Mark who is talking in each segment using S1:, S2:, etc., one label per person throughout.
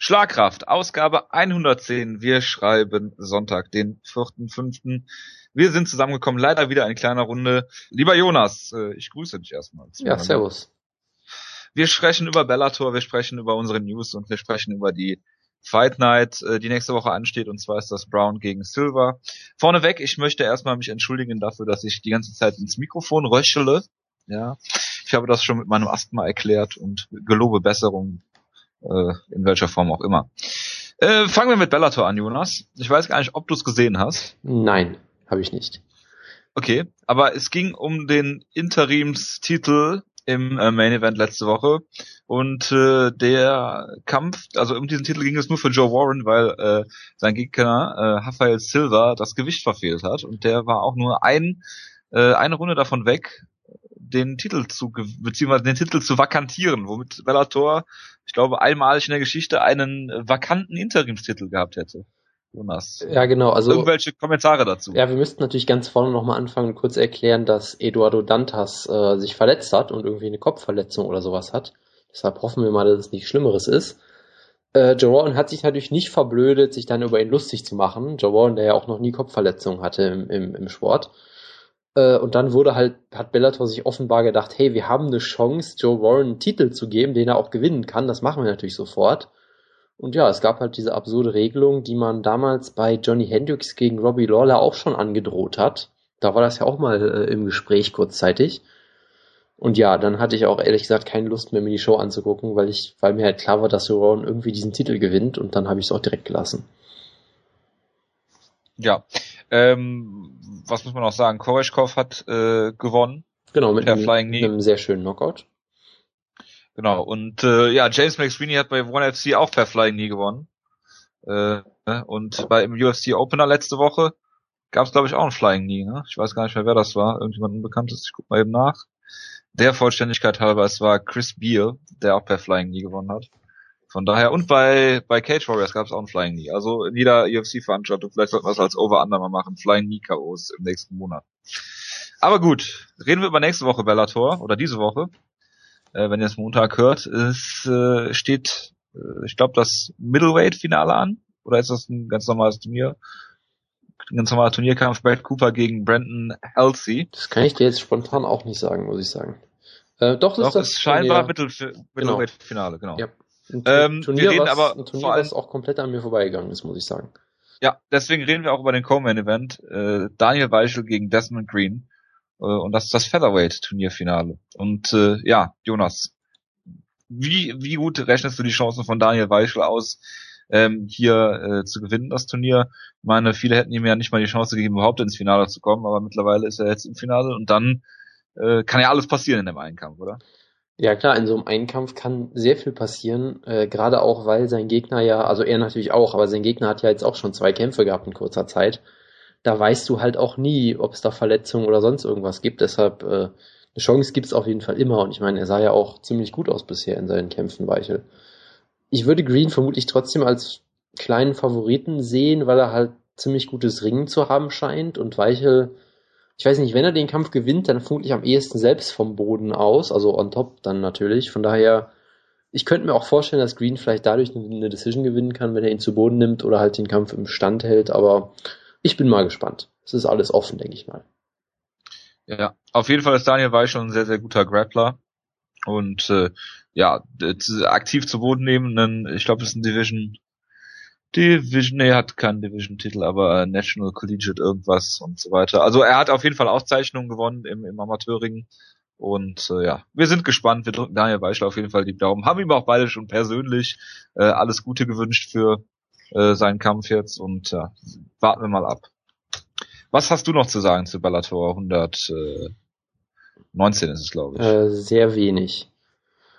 S1: Schlagkraft, Ausgabe 110. Wir schreiben Sonntag, den 4.5. Wir sind zusammengekommen, leider wieder in kleiner Runde. Lieber Jonas, äh, ich grüße dich erstmal.
S2: Ja, servus.
S1: Wir sprechen über Bellator, wir sprechen über unsere News und wir sprechen über die Fight Night, äh, die nächste Woche ansteht, und zwar ist das Brown gegen Silver. Vorneweg, ich möchte erstmal mich entschuldigen dafür, dass ich die ganze Zeit ins Mikrofon röchele. Ja, ich habe das schon mit meinem Asthma erklärt und gelobe Besserung äh, in welcher Form auch immer. Äh, fangen wir mit Bellator an, Jonas. Ich weiß gar nicht, ob du es gesehen hast.
S2: Nein, habe ich nicht.
S1: Okay, aber es ging um den Interimstitel im äh, Main Event letzte Woche und äh, der Kampf, also um diesen Titel ging es nur für Joe Warren, weil äh, sein Gegner äh, Rafael Silva das Gewicht verfehlt hat und der war auch nur ein äh, eine Runde davon weg, den Titel zu beziehungsweise den Titel zu vakantieren, womit Bellator, ich glaube, einmalig in der Geschichte einen vakanten Interimstitel gehabt hätte. Jonas.
S2: Ja, genau. Also
S1: irgendwelche Kommentare dazu.
S2: Ja, wir müssten natürlich ganz vorne nochmal anfangen und kurz erklären, dass Eduardo Dantas äh, sich verletzt hat und irgendwie eine Kopfverletzung oder sowas hat. Deshalb hoffen wir mal, dass es nichts Schlimmeres ist. Äh, Joe Warren hat sich natürlich nicht verblödet, sich dann über ihn lustig zu machen. Joe Warren, der ja auch noch nie Kopfverletzungen hatte im, im, im Sport. Äh, und dann wurde halt, hat Bellator sich offenbar gedacht, hey, wir haben eine Chance, Joe Warren einen Titel zu geben, den er auch gewinnen kann. Das machen wir natürlich sofort. Und ja, es gab halt diese absurde Regelung, die man damals bei Johnny Hendricks gegen Robbie Lawler auch schon angedroht hat. Da war das ja auch mal äh, im Gespräch kurzzeitig. Und ja, dann hatte ich auch ehrlich gesagt keine Lust mehr, mir die Show anzugucken, weil ich, weil mir halt klar war, dass Joe Warren irgendwie diesen Titel gewinnt und dann habe ich es auch direkt gelassen.
S1: Ja, ähm, was muss man noch sagen? Koreshkov hat äh, gewonnen.
S2: Genau, mit, einem, mit einem sehr schönen Knockout.
S1: Genau, und äh, ja, James McSweeney hat bei One FC auch per Flying Knee gewonnen. Äh, und bei im UFC Opener letzte Woche gab es, glaube ich, auch ein Flying Knee. Ne? Ich weiß gar nicht mehr, wer das war. Irgendjemand Unbekanntes. Ich guck mal eben nach. Der Vollständigkeit halber, es war Chris Beal, der auch per Flying Knee gewonnen hat. Von daher, und bei, bei Cage Warriors gab es auch ein Flying Knee. Also in jeder UFC-Veranstaltung, vielleicht sollten wir es als Over-Under mal machen, Flying Knee KOs im nächsten Monat. Aber gut, reden wir über nächste Woche Bellator, oder diese Woche. Äh, wenn ihr es Montag hört, es äh, steht, äh, ich glaube, das Middleweight-Finale an. Oder ist das ein ganz normales Turnier? Ein ganz normaler Turnierkampf, Brad Cooper gegen Brandon Halsey.
S2: Das kann ich dir jetzt spontan auch nicht sagen, muss ich sagen.
S1: Äh, doch, doch ist das ist scheinbar Mittel, genau. Middleweight-Finale, genau. Ja.
S2: Ein ähm, Turnier, wir reden was, aber ein Turnier, was auch komplett an mir vorbeigegangen ist, muss ich sagen.
S1: Ja, deswegen reden wir auch über den Co-Main-Event. Äh, Daniel Weichel gegen Desmond Green. Äh, und das ist das Featherweight-Turnierfinale. Und äh, ja, Jonas, wie, wie gut rechnest du die Chancen von Daniel Weichel aus, ähm, hier äh, zu gewinnen, das Turnier? Ich meine, viele hätten ihm ja nicht mal die Chance gegeben, überhaupt ins Finale zu kommen, aber mittlerweile ist er jetzt im Finale und dann äh, kann ja alles passieren in dem Einkampf, oder?
S2: Ja klar, in so einem Einkampf kann sehr viel passieren, äh, gerade auch, weil sein Gegner ja, also er natürlich auch, aber sein Gegner hat ja jetzt auch schon zwei Kämpfe gehabt in kurzer Zeit. Da weißt du halt auch nie, ob es da Verletzungen oder sonst irgendwas gibt. Deshalb äh, eine Chance gibt's auf jeden Fall immer. Und ich meine, er sah ja auch ziemlich gut aus bisher in seinen Kämpfen, Weichel. Ich würde Green vermutlich trotzdem als kleinen Favoriten sehen, weil er halt ziemlich gutes Ringen zu haben scheint und Weichel ich weiß nicht, wenn er den Kampf gewinnt, dann vermutlich am ehesten selbst vom Boden aus, also on top dann natürlich. Von daher, ich könnte mir auch vorstellen, dass Green vielleicht dadurch eine Decision gewinnen kann, wenn er ihn zu Boden nimmt oder halt den Kampf im Stand hält, aber ich bin mal gespannt. Es ist alles offen, denke ich mal.
S1: Ja, auf jeden Fall ist Daniel Weiß schon ein sehr, sehr guter Grappler. Und äh, ja, aktiv zu Boden nehmen, ich glaube, es ist ein Division Division, nee, er hat keinen Division-Titel, aber äh, National Collegiate irgendwas und so weiter. Also er hat auf jeden Fall Auszeichnungen gewonnen im, im Amateurring. Und äh, ja, wir sind gespannt. Wir drücken Daniel Weichel auf jeden Fall die Daumen. Haben ihm auch beide schon persönlich äh, alles Gute gewünscht für äh, seinen Kampf jetzt. Und ja, warten wir mal ab. Was hast du noch zu sagen zu Bellator 119 ist es, glaube ich.
S2: Äh, sehr wenig.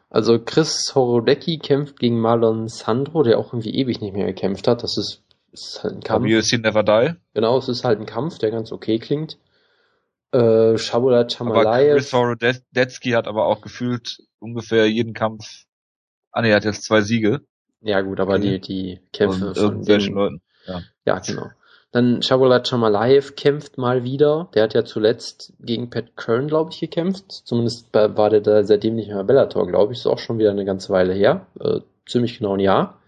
S2: Also Chris Horodecki kämpft gegen Marlon Sandro, der auch irgendwie ewig nicht mehr gekämpft hat. Das ist, ist halt ein Kampf.
S1: UFC Never Die.
S2: Genau, es ist halt ein Kampf, der ganz okay klingt. Äh, Shabula Chamalayev.
S1: Chris Horodecki hat aber auch gefühlt ungefähr jeden Kampf. Ah ne, er hat jetzt zwei Siege.
S2: Ja gut, aber okay. die, die Kämpfe
S1: von irgendwelchen Leuten.
S2: Ja. ja, genau. Dann Shabulat Chamalaev kämpft mal wieder. Der hat ja zuletzt gegen Pat Kern, glaube ich, gekämpft. Zumindest war der da seitdem nicht mehr Bellator, glaube ich. Ist auch schon wieder eine ganze Weile her. Äh, ziemlich genau ein Jahr.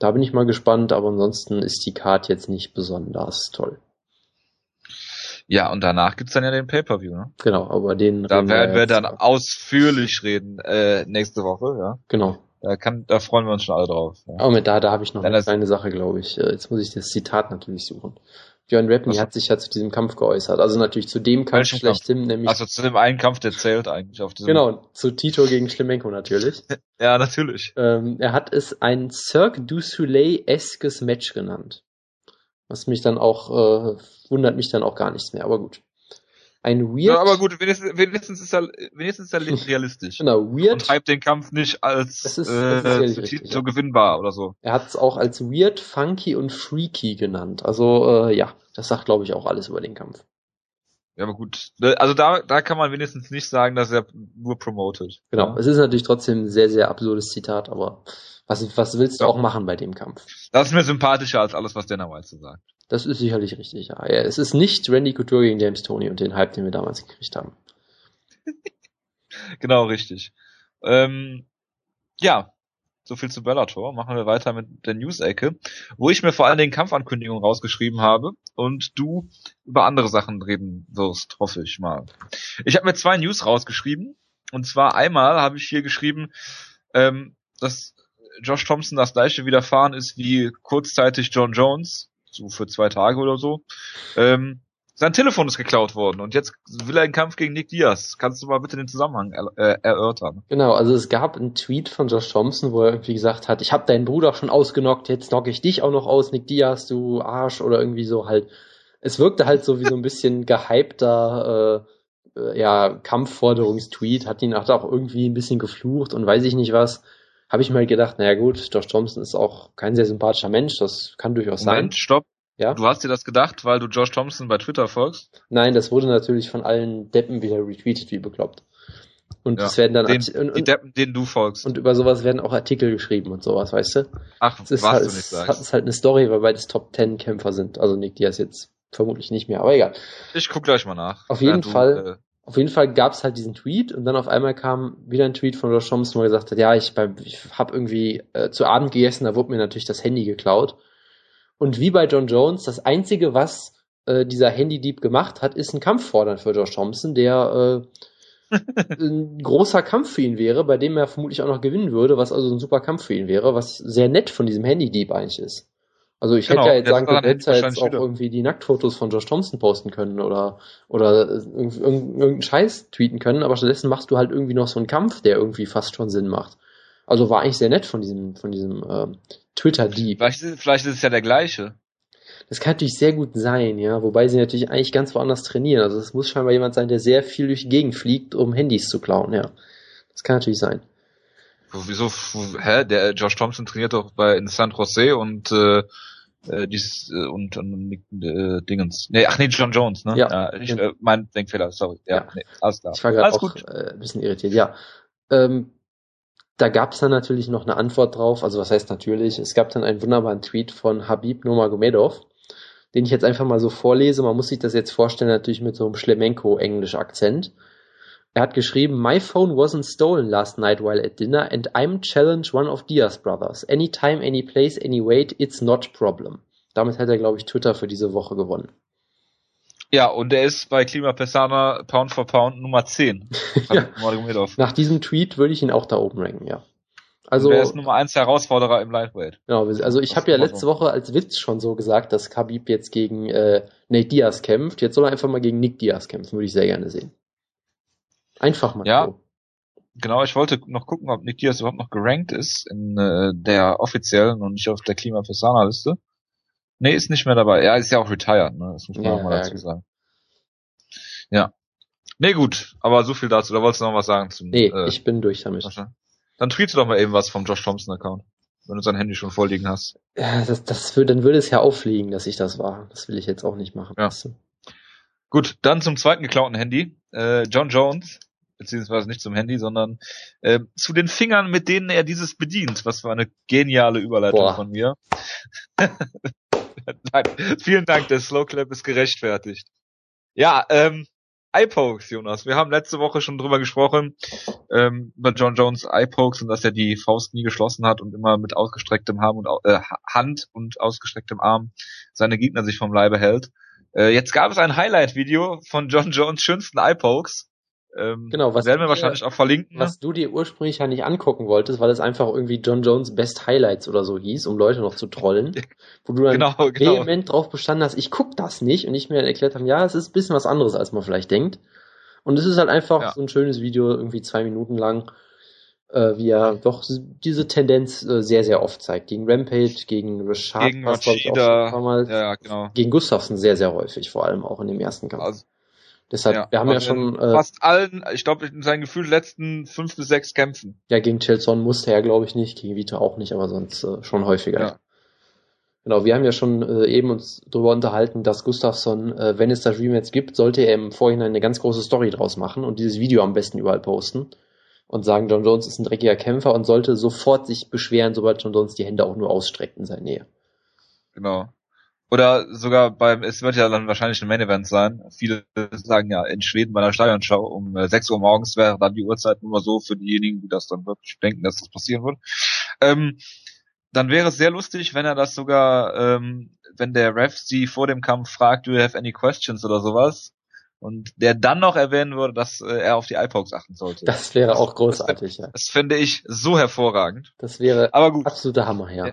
S2: Da bin ich mal gespannt, aber ansonsten ist die Card jetzt nicht besonders toll.
S1: Ja, und danach gibt's dann ja den Pay-Per-View, ne?
S2: Genau, aber den
S1: Da werden wir dann
S2: jetzt-
S1: ausführlich reden, äh, nächste Woche, ja.
S2: Genau.
S1: Da kann, da freuen wir uns schon alle drauf. Ja.
S2: Mit da, da habe ich noch
S1: Dann
S2: eine kleine Sache, glaube ich. Äh, Jetzt muss ich das Zitat natürlich suchen. Björn Rapney hat sich ja zu diesem Kampf geäußert. Also natürlich zu dem Kampf? schlechthin, nämlich
S1: Also zu dem einen Kampf, der zählt eigentlich auf diesem.
S2: genau, zu Tito gegen Schlemenko natürlich.
S1: Ja, natürlich.
S2: ähm, er hat es ein Cirque du Soleil-eskes Match genannt. Was mich dann auch, äh, wundert mich dann auch gar nichts mehr, aber gut. Ein weird,
S1: Ja, aber gut, wenigstens, wenigstens ist er, wenigstens ist er realistisch.
S2: genau, weird,
S1: Und hype den Kampf nicht als
S2: Das ist-
S1: äh,
S2: das ist ehrlich
S1: so,
S2: richtig,
S1: so gewinnbar oder so.
S2: er hat es auch als weird, funky und freaky genannt. Also, äh, ja, das sagt, glaube ich, auch alles über den Kampf.
S1: Ja, aber gut. Also da, da kann man wenigstens nicht sagen, dass er nur promotet.
S2: Genau. Es ist natürlich trotzdem ein sehr, sehr absurdes Zitat, aber was, was willst du
S1: Ja.
S2: auch machen bei dem Kampf?
S1: Das ist mir sympathischer als alles, was Dana White so sagt.
S2: Das ist sicherlich richtig, ja. ja. Es ist nicht Randy Couture gegen James Tony und den Hype, den wir damals gekriegt haben.
S1: Genau, richtig. Ähm, ja, so viel zu Bellator. Machen wir weiter mit der News-Ecke, wo ich mir vor allen Dingen Kampfankündigungen rausgeschrieben habe und du über andere Sachen reden wirst, hoffe ich mal. Ich habe mir zwei News rausgeschrieben. Und zwar einmal habe ich hier geschrieben, ähm, dass Josh Thompson das gleiche widerfahren ist wie kurzzeitig John Jones, so für zwei Tage oder so. Ähm, sein Telefon ist geklaut worden und jetzt will er einen Kampf gegen Nick Diaz. Kannst du mal bitte den Zusammenhang er, äh, erörtern?
S2: Genau, also es gab einen Tweet von Josh Thompson, wo er irgendwie gesagt hat, ich habe deinen Bruder schon ausgenockt, jetzt knocke ich dich auch noch aus, Nick Diaz, du Arsch oder irgendwie so halt. Es wirkte halt so wie so ein bisschen gehypter äh, äh, ja, Kampfforderungstweet, hat ihn auch irgendwie ein bisschen geflucht und weiß ich nicht was. Habe ich mir halt gedacht, naja gut, Josh Thompson ist auch kein sehr sympathischer Mensch, das kann durchaus
S1: Moment, stopp.
S2: Ja?
S1: Du hast dir das gedacht, weil du Josh Thompson bei Twitter folgst?
S2: Nein, das wurde natürlich von allen Deppen wieder retweetet, wie bekloppt. Und
S1: Ja,
S2: es werden dann
S1: Den,
S2: Arti- und,
S1: die
S2: und,
S1: Deppen, denen du folgst.
S2: und über sowas werden auch Artikel geschrieben und sowas, weißt du?
S1: Ach,
S2: Es
S1: was
S2: ist, halt,
S1: du nicht
S2: es
S1: sagst.
S2: es halt eine Story, weil beides Top Ten Kämpfer sind. Also Nick Diaz jetzt vermutlich nicht mehr, aber egal.
S1: Ich guck gleich mal nach.
S2: Auf jeden
S1: Während du,
S2: Fall. Auf jeden Fall gab es halt diesen Tweet und dann auf einmal kam wieder ein Tweet von Josh Thompson, wo er gesagt hat, ja, ich, ich habe irgendwie äh, zu Abend gegessen, da wurde mir natürlich das Handy geklaut. Und wie bei John Jones, das Einzige, was äh, dieser Handydieb gemacht hat, ist ein Kampf fordern für Josh Thompson, der äh, ein großer Kampf für ihn wäre, bei dem er vermutlich auch noch gewinnen würde, was also ein super Kampf für ihn wäre, was sehr nett von diesem Handydieb eigentlich ist. Also ich
S1: Genau,
S2: hätte ja jetzt sagen können, hättest ja jetzt auch
S1: wieder.
S2: irgendwie die Nacktfotos von Josh Thompson posten können oder oder irgend- irgend- irgendeinen Scheiß tweeten können, aber stattdessen machst du halt irgendwie noch so einen Kampf, der irgendwie fast schon Sinn macht. Also war eigentlich sehr nett von diesem von diesem ähm, Twitter-Dieb.
S1: Vielleicht, ist- vielleicht ist es ja der gleiche.
S2: Das kann natürlich sehr gut sein, ja, wobei sie natürlich eigentlich ganz woanders trainieren. Also es muss scheinbar jemand sein, der sehr viel durch die Gegend fliegt, um Handys zu klauen, ja. Das kann natürlich sein.
S1: Wieso, hä? Der Josh Thompson trainiert doch bei in San Jose und äh, äh, dies, äh, und, und äh, Dingens. Nee, ach nee, John Jones, ne?
S2: Ja.
S1: ich, äh, mein Denkfehler, sorry. Ja,
S2: Ja.
S1: Nee, alles klar.
S2: Ich war gerade auch
S1: gut.
S2: äh, ein bisschen irritiert, ja. Ähm, da gab es dann natürlich noch eine Antwort drauf. Also was heißt natürlich? Es gab dann einen wunderbaren Tweet von Habib Nurmagomedov, den ich jetzt einfach mal so vorlese. Man muss sich das jetzt vorstellen, natürlich mit so einem Schlemenko-Englisch-Akzent. Er hat geschrieben, My phone wasn't stolen last night while at dinner and I'm challenge one of Diaz brothers. Anytime, any place, any weight, it's not problem. Damit hat er, glaube ich, Twitter für diese Woche gewonnen.
S1: Ja, und er ist bei Klima Pesana Pound for Pound Nummer 10.
S2: Ja. Nach diesem Tweet würde ich ihn auch da oben ranken, ja. Also,
S1: er ist Nummer 1 Herausforderer im Lightweight.
S2: Genau, also ich habe ja letzte
S1: so.
S2: Woche als Witz schon so gesagt, dass Khabib jetzt gegen äh, Nate Diaz kämpft. Jetzt soll er einfach mal gegen Nick Diaz kämpfen, würde ich sehr gerne sehen. Einfach mal
S1: Ja.
S2: so.
S1: Genau, ich wollte noch gucken, ob Nick Diaz überhaupt noch gerankt ist in äh, der offiziellen und nicht auf der Klima Pesana Liste. Nee, ist nicht mehr dabei. Er ist ja auch retired, ne? Das muss man
S2: Ja,
S1: auch mal dazu sagen. Ja. Nee, gut, aber so viel dazu. Da wolltest du noch was sagen zum
S2: Nee,
S1: äh,
S2: ich bin durch damit.
S1: Dann tweete doch mal eben was vom Josh Thompson Account, wenn du sein Handy schon vorliegen hast.
S2: Ja, das, das würde, dann würde es ja auffliegen, dass ich das war. Das will ich jetzt auch nicht machen.
S1: Ja. Gut, dann zum zweiten geklauten Handy. Äh, John Jones, beziehungsweise nicht zum Handy, sondern äh, zu den Fingern, mit denen er dieses bedient. Was für eine geniale Überleitung
S2: Boah.
S1: von mir. Dank. Vielen Dank, der Slow Clap ist gerechtfertigt. Ja, ähm, Eye-Pokes, Jonas. Wir haben letzte Woche schon drüber gesprochen, ähm, über John Jones Eye-Pokes und dass er die Faust nie geschlossen hat und immer mit ausgestrecktem Arm und, äh, Hand und ausgestrecktem Arm seine Gegner sich vom Leibe hält. Äh, jetzt gab es ein Highlight-Video von John Jones schönsten Eye-Pokes. Ähm,
S2: genau, was
S1: werden wir wahrscheinlich auch verlinken.
S2: Ne? Was du dir ursprünglich ja nicht angucken wolltest, weil es einfach irgendwie John Jones Best Highlights oder so hieß, um Leute noch zu trollen. wo du dann genau, genau. vehement drauf bestanden hast, ich guck das nicht und ich mir erklärt habe, ja, es ist ein bisschen was anderes, als man vielleicht denkt. Und es ist halt einfach ja. so ein schönes Video, irgendwie zwei Minuten lang, äh, wie er doch diese Tendenz äh, sehr, sehr oft zeigt. Gegen Rampage, gegen Rashad,
S1: gegen
S2: damals,
S1: ja, genau.
S2: gegen Gustafsson sehr, sehr häufig, vor allem auch in dem ersten Kampf. Also, Deshalb, ja, wir haben ja schon
S1: äh, fast allen, ich glaube, in seinen Gefühl letzten fünf bis sechs Kämpfen.
S2: Ja, gegen Chelson musste er, glaube ich, nicht, gegen Vita auch nicht, aber sonst äh, schon häufiger. Ja. Genau, wir haben ja schon äh, eben uns darüber unterhalten, dass Gustafsson, äh, wenn es das Rematch gibt, sollte er im Vorhinein eine ganz große Story draus machen und dieses Video am besten überall posten und sagen, John Jones ist ein dreckiger Kämpfer und sollte sofort sich beschweren, sobald John Jones die Hände auch nur ausstreckt in seiner Nähe.
S1: Genau. Oder sogar beim, es wird ja dann wahrscheinlich ein Main Event sein. Viele sagen ja in Schweden bei der Stadionschau um 6 äh, Uhr morgens wäre dann die Uhrzeit nur so für diejenigen, die das dann wirklich denken, dass das passieren wird. Ähm, dann wäre es sehr lustig, wenn er das sogar, ähm, wenn der Ref sie vor dem Kampf fragt, do you have any questions oder sowas, und der dann noch erwähnen würde, dass äh, er auf die iPods achten sollte.
S2: Das wäre auch großartig,
S1: das, ja. Das finde ich so hervorragend.
S2: Das wäre Aber gut. absoluter Hammer. Ja.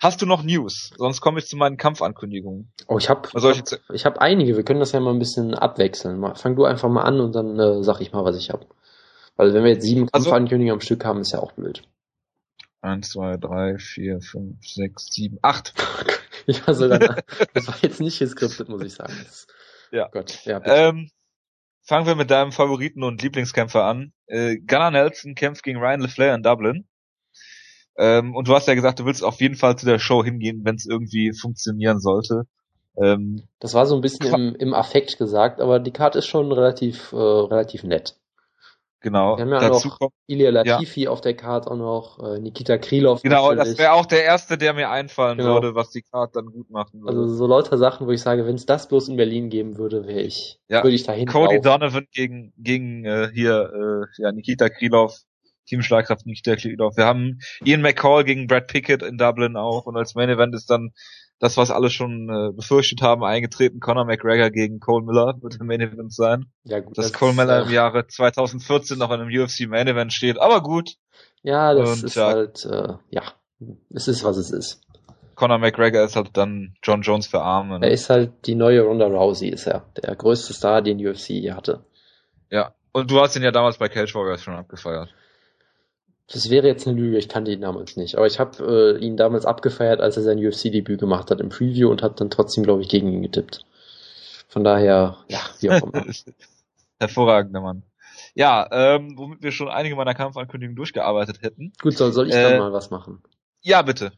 S1: Hast du noch News? Sonst komme ich zu meinen Kampfankündigungen.
S2: Oh, ich habe ich, hab, ich hab einige. Wir können das ja mal ein bisschen abwechseln. Mal, fang du einfach mal an und dann äh, sag ich mal, was ich habe. Weil wenn wir jetzt sieben also, Kampfankündigungen am Stück haben, ist ja auch blöd.
S1: Eins, zwei, drei, vier, fünf, sechs, sieben, acht.
S2: ich war sogar, das war jetzt nicht geskriptet, muss ich sagen. Das,
S1: ja. Gott, ja ähm, fangen wir mit deinem Favoriten und Lieblingskämpfer an. Äh, Gunnar Nelson kämpft gegen Ryan LeFlair in Dublin. Ähm, und du hast ja gesagt, du willst auf jeden Fall zu der Show hingehen, wenn es irgendwie funktionieren sollte.
S2: Ähm, das war so ein bisschen im, im Affekt gesagt, aber die Karte ist schon relativ, äh, relativ nett.
S1: Genau.
S2: Wir haben ja Dazu noch kommt, Ilya Latifi ja. auf der Karte auch noch, äh, Nikita Krylov.
S1: Genau, das wäre auch der erste, der mir einfallen genau. würde, was die Karte dann gut machen würde.
S2: Also so lauter Sachen, wo ich sage, wenn es das bloß in Berlin geben würde, wäre ich,
S1: ja.
S2: würde ich dahin
S1: Cody laufen. Donovan gegen, gegen äh, hier äh, ja, Nikita Krylov, Team Schlagkraft Nikita Krylov. Wir haben Ian McCall gegen Brad Pickett in Dublin auch und als Main Event ist dann das, was alle schon äh, befürchtet haben, eingetreten. Conor McGregor gegen Cole Miller wird im Main Event sein. Ja, gut, Dass das Cole Miller ist, im Jahre 2014 noch in einem UFC Main Event steht, aber gut.
S2: Ja, das Und, ist ja, halt, äh, ja, es ist, was es ist.
S1: Conor McGregor ist halt dann John Jones für Arme.
S2: Ne? Er ist halt die neue Ronda Rousey, ist er. Der größte Star, den UFC je hatte.
S1: Ja, und du hast ihn ja damals bei Cage Warriors schon abgefeiert.
S2: Das wäre jetzt eine Lüge, ich kannte ihn damals nicht. Aber ich habe äh, ihn damals abgefeiert, als er sein UFC-Debüt gemacht hat im Preview und habe dann trotzdem, glaube ich, gegen ihn getippt. Von daher, ja, wie auch immer.
S1: Hervorragender Mann. Ja, ähm, womit wir schon einige meiner Kampfankündigungen durchgearbeitet hätten.
S2: Gut, soll, soll ich äh, dann mal was machen?
S1: Ja, bitte.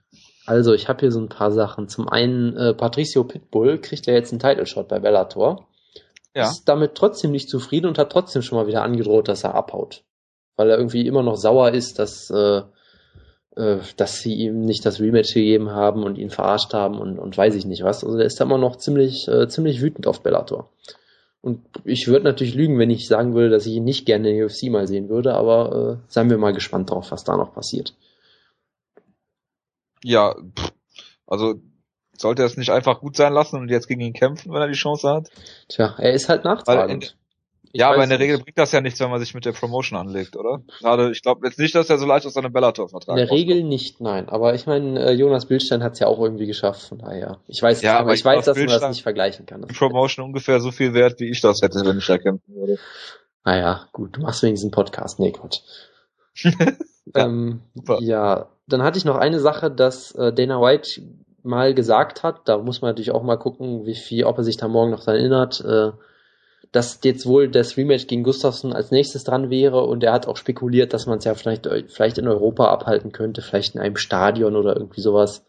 S2: Also, ich habe hier so ein paar Sachen. Zum einen, äh, Patricio Pitbull kriegt ja jetzt einen Title-Shot bei Bellator. Ja. Ist damit trotzdem nicht zufrieden und hat trotzdem schon mal wieder angedroht, dass er abhaut weil er irgendwie immer noch sauer ist, dass, äh, äh, dass sie ihm nicht das Rematch gegeben haben und ihn verarscht haben und, und weiß ich nicht was. Also der ist da immer noch ziemlich, äh, ziemlich wütend auf Bellator. Und ich würde natürlich lügen, wenn ich sagen würde, dass ich ihn nicht gerne in der UFC mal sehen würde, aber äh, seien wir mal gespannt drauf, was da noch passiert.
S1: Ja, also sollte er es nicht einfach gut sein lassen und jetzt gegen ihn kämpfen, wenn er die Chance hat?
S2: Tja, er ist halt nachtragend.
S1: Ich ja, aber in der Regel bringt das ja nichts, wenn man sich mit der Promotion anlegt, oder? Gerade, ich glaube jetzt nicht, dass er so leicht aus seinem Bellator-Vertrag
S2: In der Regel nicht, nein. Aber ich meine, äh, Jonas Bildstein hat es ja auch irgendwie geschafft, von daher. Ich weiß, ja, aber ich, weiß, dass man das nicht vergleichen kann.
S1: Die Promotion ungefähr so viel wert, wie ich das hätte, wenn ich da kämpfen würde.
S2: Naja, gut, du machst wenigstens einen Podcast. Nee, Quatsch. ähm, ja, dann hatte ich noch eine Sache, dass äh, Dana White mal gesagt hat, da muss man natürlich auch mal gucken, wie viel, ob er sich da morgen noch daran erinnert, äh, dass jetzt wohl das Rematch gegen Gustafsson als nächstes dran wäre und er hat auch spekuliert, dass man es ja vielleicht, vielleicht in Europa abhalten könnte, vielleicht in einem Stadion oder irgendwie sowas.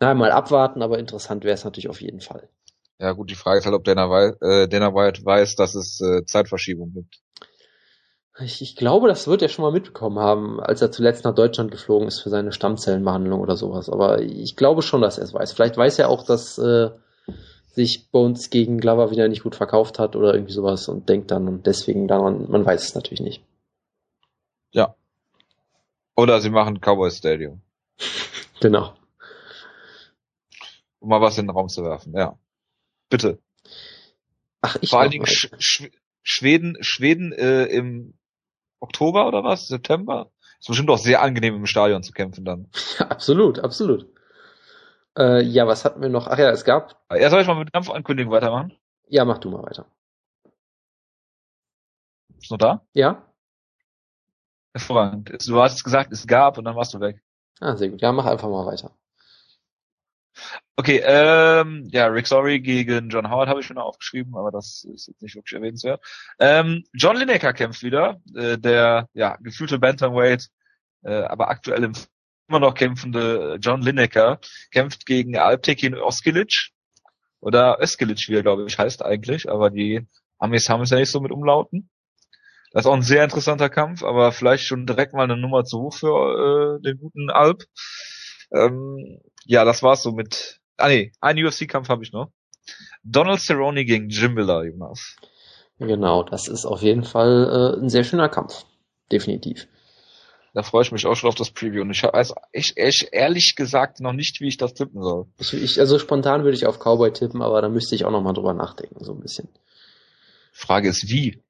S2: Na, mal abwarten, aber interessant wäre es natürlich auf jeden Fall.
S1: Ja gut, die Frage ist halt, ob Dana, White, äh, Dana White weiß, dass es äh, Zeitverschiebung gibt.
S2: Ich, ich glaube, das wird er schon mal mitbekommen haben, als er zuletzt nach Deutschland geflogen ist für seine Stammzellenbehandlung oder sowas. Aber ich glaube schon, dass er es weiß. Vielleicht weiß er auch, dass äh, sich Bones gegen Glover wieder nicht gut verkauft hat oder irgendwie sowas und denkt dann und deswegen daran, man weiß es natürlich nicht.
S1: Ja. Oder sie machen Cowboy Stadium.
S2: Genau.
S1: Um mal was in den Raum zu werfen, ja. Bitte.
S2: Ach, ich
S1: Vor allen Dingen. Sch Sch Schweden, Schweden äh, im Oktober oder was? September? Ist bestimmt auch sehr angenehm im Stadion zu kämpfen dann.
S2: Ja, absolut, absolut. Äh, ja, was hatten wir noch? Ach ja, es gab.
S1: Ja, soll ich mal mit Kampfankündigung weitermachen?
S2: Ja, mach du mal weiter.
S1: Ist noch da?
S2: Ja?
S1: Hervorragend. Du hast gesagt, es gab und dann warst du weg.
S2: Ah, sehr gut. Ja, mach einfach mal weiter.
S1: Okay, ähm, ja, Rick Sorry gegen John Howard habe ich schon aufgeschrieben, aber das ist jetzt nicht wirklich erwähnenswert. Ähm, John Lineker kämpft wieder, äh, der ja gefühlte Bantamweight, äh, aber aktuell im immer noch kämpfende John Lineker kämpft gegen Alptekin Oskilic oder Oskilic, wie er glaube ich heißt eigentlich, aber die Amis haben es ja nicht so mit Umlauten. Das ist auch ein sehr interessanter Kampf, aber vielleicht schon direkt mal eine Nummer zu hoch für äh, den guten Alp. Ähm, ja, das war's so mit. Ah nee, einen UFC-Kampf habe ich noch. Donald Cerrone gegen Jim Miller, Jonas.
S2: Genau, das ist auf jeden Fall äh, ein sehr schöner Kampf. Definitiv.
S1: Da freue ich mich auch schon auf das Preview. Und ich weiß ich, ich ehrlich gesagt noch nicht, wie ich das tippen soll.
S2: Ich, ich, also spontan würde ich auf Cowboy tippen, aber da müsste ich auch nochmal drüber nachdenken, so ein bisschen.
S1: Frage ist wie.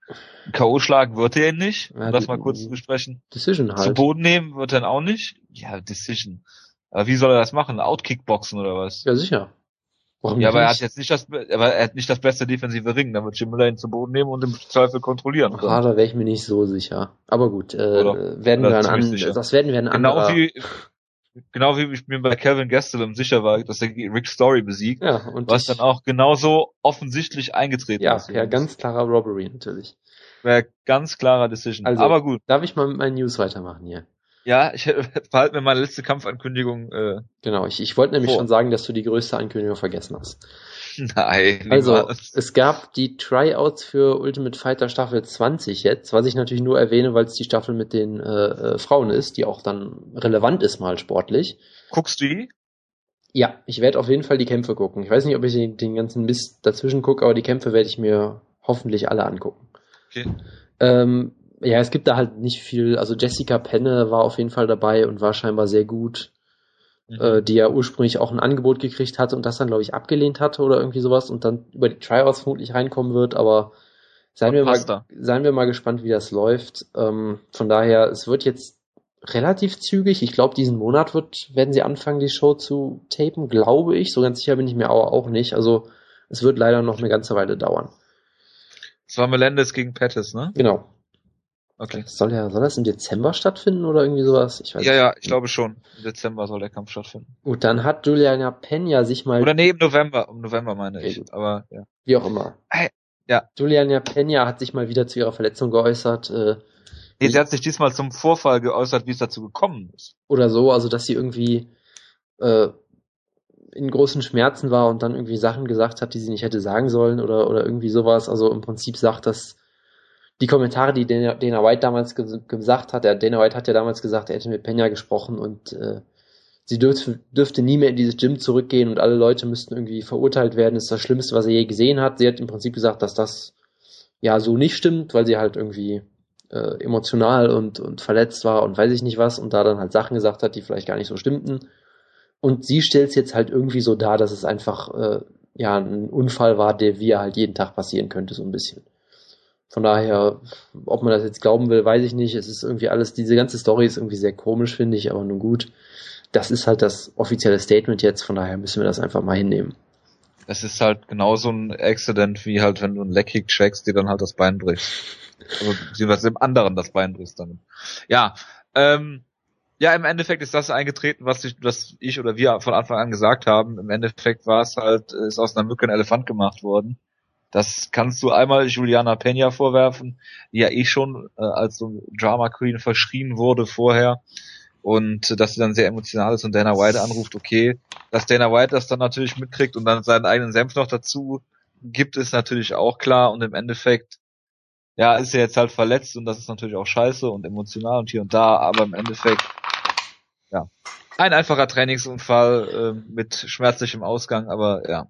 S1: K.O. schlagen wird er ihn nicht, um
S2: Ja,
S1: das mal kurz zu besprechen.
S2: Decision
S1: Zu
S2: halt.
S1: Boden nehmen wird er ihn auch nicht. Ja, Decision. Aber wie soll er das machen? Outkickboxen oder was?
S2: Ja, sicher. Warum
S1: Ja, aber er hat jetzt nicht das, aber er hat nicht das beste defensive Ring. Dann wird Jim Miller ihn zu Boden nehmen und im Zweifel kontrollieren.
S2: Ah, da wäre ich mir nicht so sicher. Aber gut, äh,
S1: Oder-
S2: werden
S1: oder
S2: wir an,
S1: sicher.
S2: das werden wir an
S1: Genau
S2: anderer.
S1: wie, genau wie ich mir bei Kevin Gastelum sicher war, dass er Rick Story besiegt,
S2: ja, und
S1: was dann auch genauso offensichtlich eingetreten
S2: ja,
S1: ist.
S2: ja, ganz klarer Robbery natürlich.
S1: Wäre ganz klarer Decision.
S2: Also-
S1: Aber gut.
S2: Darf ich mal mit meinen News weitermachen hier?
S1: Ja, ich behalte mir meine letzte Kampfankündigung. Äh,
S2: Genau, ich, ich wollte nämlich
S1: Vor.
S2: schon sagen, dass du die größte Ankündigung vergessen hast.
S1: nein.
S2: Also,
S1: niemals.
S2: es gab die Tryouts für Ultimate Fighter Staffel 20 jetzt, was ich natürlich nur erwähne, weil es die Staffel mit den äh, äh, Frauen ist, die auch dann relevant ist mal sportlich.
S1: Guckst du die?
S2: Ja, ich werde auf jeden Fall die Kämpfe gucken. Ich weiß nicht, ob ich den, den ganzen Mist dazwischen gucke, aber die Kämpfe werde ich mir hoffentlich alle angucken.
S1: Okay.
S2: Ähm, ja, es gibt da halt nicht viel. Also Jessica Penne war auf jeden Fall dabei und war scheinbar sehr gut,
S1: Mhm.
S2: äh, die ja ursprünglich auch ein Angebot gekriegt hatte und das dann, glaube ich, abgelehnt hatte oder irgendwie sowas und dann über die Tryouts vermutlich reinkommen wird, aber seien wir, mal, seien wir mal gespannt, wie das läuft. Ähm, von daher, es wird jetzt relativ zügig. Ich glaube, diesen Monat wird, werden sie anfangen, die Show zu tapen, glaube ich. So ganz sicher bin ich mir aber auch nicht. Also es wird leider noch eine ganze Weile dauern.
S1: Das war Melendez gegen Pettis, ne?
S2: Genau.
S1: Okay.
S2: Soll, ja, soll das im Dezember stattfinden oder irgendwie sowas? Ich weiß
S1: Ja,
S2: nicht.
S1: ja, ich glaube schon. Im Dezember soll der Kampf stattfinden.
S2: Gut, dann hat Juliana Pena sich mal,
S1: Oder nee, im November. Im November meine
S2: Okay,
S1: ich.
S2: gut.
S1: Aber ja.
S2: wie auch immer.
S1: Hey, ja.
S2: Juliana Pena hat sich mal wieder zu ihrer Verletzung geäußert, äh,
S1: Nee, sie hat sich diesmal zum Vorfall geäußert, wie es dazu gekommen ist.
S2: oder so, also dass sie irgendwie äh, in großen Schmerzen war und dann irgendwie Sachen gesagt hat, die sie nicht hätte sagen sollen oder, oder irgendwie sowas. Also im Prinzip sagt das die Kommentare, die Dana, Dana White damals ge gesagt hat, der Dana White hat ja damals gesagt, er hätte mit Pena gesprochen und äh, sie dürfte, dürfte nie mehr in dieses Gym zurückgehen und alle Leute müssten irgendwie verurteilt werden. Das ist das Schlimmste, was er je gesehen hat. Sie hat im Prinzip gesagt, dass das ja so nicht stimmt, weil sie halt irgendwie äh, emotional und, und verletzt war und weiß ich nicht was und da dann halt Sachen gesagt hat, die vielleicht gar nicht so stimmten. Und sie stellt es jetzt halt irgendwie so dar, dass es einfach äh, ja ein Unfall war, der wie er halt jeden Tag passieren könnte, so ein bisschen. Von daher, ob man das jetzt glauben will, weiß ich nicht. Es ist irgendwie alles, diese ganze Story ist irgendwie sehr komisch, finde ich, aber nun gut. Das ist halt das offizielle Statement jetzt, von daher müssen wir das einfach mal hinnehmen.
S1: Es ist halt genauso ein Accident, wie halt, wenn du einen Leckkick checkst, dir dann halt das Bein brichst. Also, beziehungsweise dem anderen das Bein brichst damit. Ja, ähm, ja, im Endeffekt ist das eingetreten, was ich, was ich oder wir von Anfang an gesagt haben. Im Endeffekt war es halt, ist aus einer Mücke ein Elefant gemacht worden. Das kannst du einmal Juliana Pena vorwerfen, die ja eh schon äh, als so Drama Queen verschrien wurde vorher. Und äh, dass sie dann sehr emotional ist und Dana White anruft, okay, dass Dana White das dann natürlich mitkriegt und dann seinen eigenen Senf noch dazu gibt, ist natürlich auch klar. Und im Endeffekt, ja, ist er jetzt halt verletzt und das ist natürlich auch scheiße und emotional und hier und da, aber im Endeffekt, ja, ein einfacher Trainingsunfall äh, mit schmerzlichem Ausgang, aber ja,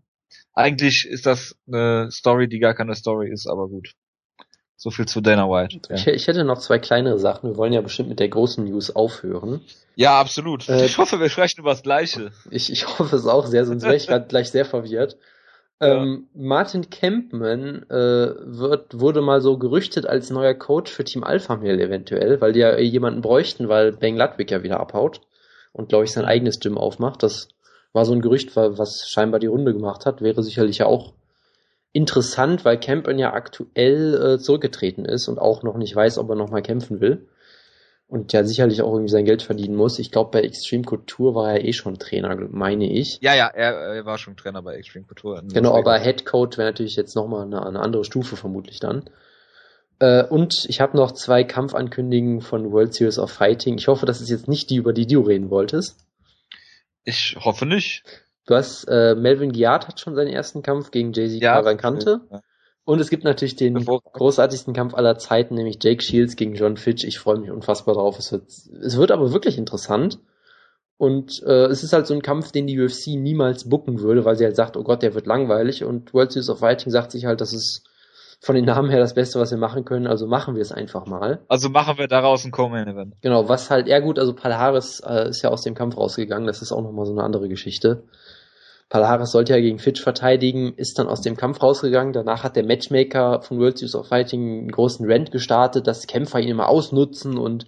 S1: eigentlich ist das eine Story, die gar keine Story ist, aber gut. So viel zu Dana White.
S2: Ja. Ich, ich, hätte noch zwei kleinere Sachen. Wir wollen ja bestimmt mit der großen News aufhören.
S1: Ja, absolut. Äh, ich hoffe, wir sprechen über das Gleiche.
S2: Ich, ich hoffe es auch sehr, sonst wäre ich gerade gleich sehr verwirrt. Ja. Ähm, Martin Kempman äh, wird, wurde mal so gerüchtet als neuer Coach für Team Alpha Male eventuell, weil die ja jemanden bräuchten, weil Bang Ludwig ja wieder abhaut und glaube ich sein eigenes Gym aufmacht. Das war so ein Gerücht, was scheinbar die Runde gemacht hat. Wäre sicherlich ja auch interessant, weil Campen ja aktuell äh, zurückgetreten ist und auch noch nicht weiß, ob er nochmal kämpfen will. Und ja sicherlich auch irgendwie sein Geld verdienen muss. Ich glaube, bei Extreme Couture war er eh schon Trainer, meine ich.
S1: Ja, ja, er, er war schon Trainer bei Extreme Couture.
S2: Genau, aber Head Coach wäre natürlich jetzt nochmal eine, eine andere Stufe vermutlich dann. Äh, und ich habe noch zwei Kampfankündigungen von World Series of Fighting. Ich hoffe, das ist jetzt nicht die, über die du reden wolltest.
S1: Ich hoffe nicht.
S2: Du hast, äh, Melvin Giard hat schon seinen ersten Kampf gegen Jay-Z ja, Kante. Ja. Und es gibt natürlich den großartigsten Kampf aller Zeiten, nämlich Jake Shields gegen John Fitch. Ich freue mich unfassbar drauf. Es wird, es wird aber wirklich interessant. Und äh, es ist halt so ein Kampf, den die UFC niemals bucken würde, weil sie halt sagt, oh Gott, der wird langweilig. Und World Series of Fighting sagt sich halt, das ist von den Namen her das Beste, was wir machen können, also machen wir es einfach mal.
S1: Also machen wir daraus ein Co-Main-Event.
S2: Genau, was halt, ja gut, also Palhares äh, ist ja aus dem Kampf rausgegangen, das ist auch nochmal so eine andere Geschichte. Palhares sollte ja gegen Fitch verteidigen, ist dann aus dem Kampf rausgegangen. Danach hat der Matchmaker von World Series of Fighting einen großen Rant gestartet, dass Kämpfer ihn immer ausnutzen und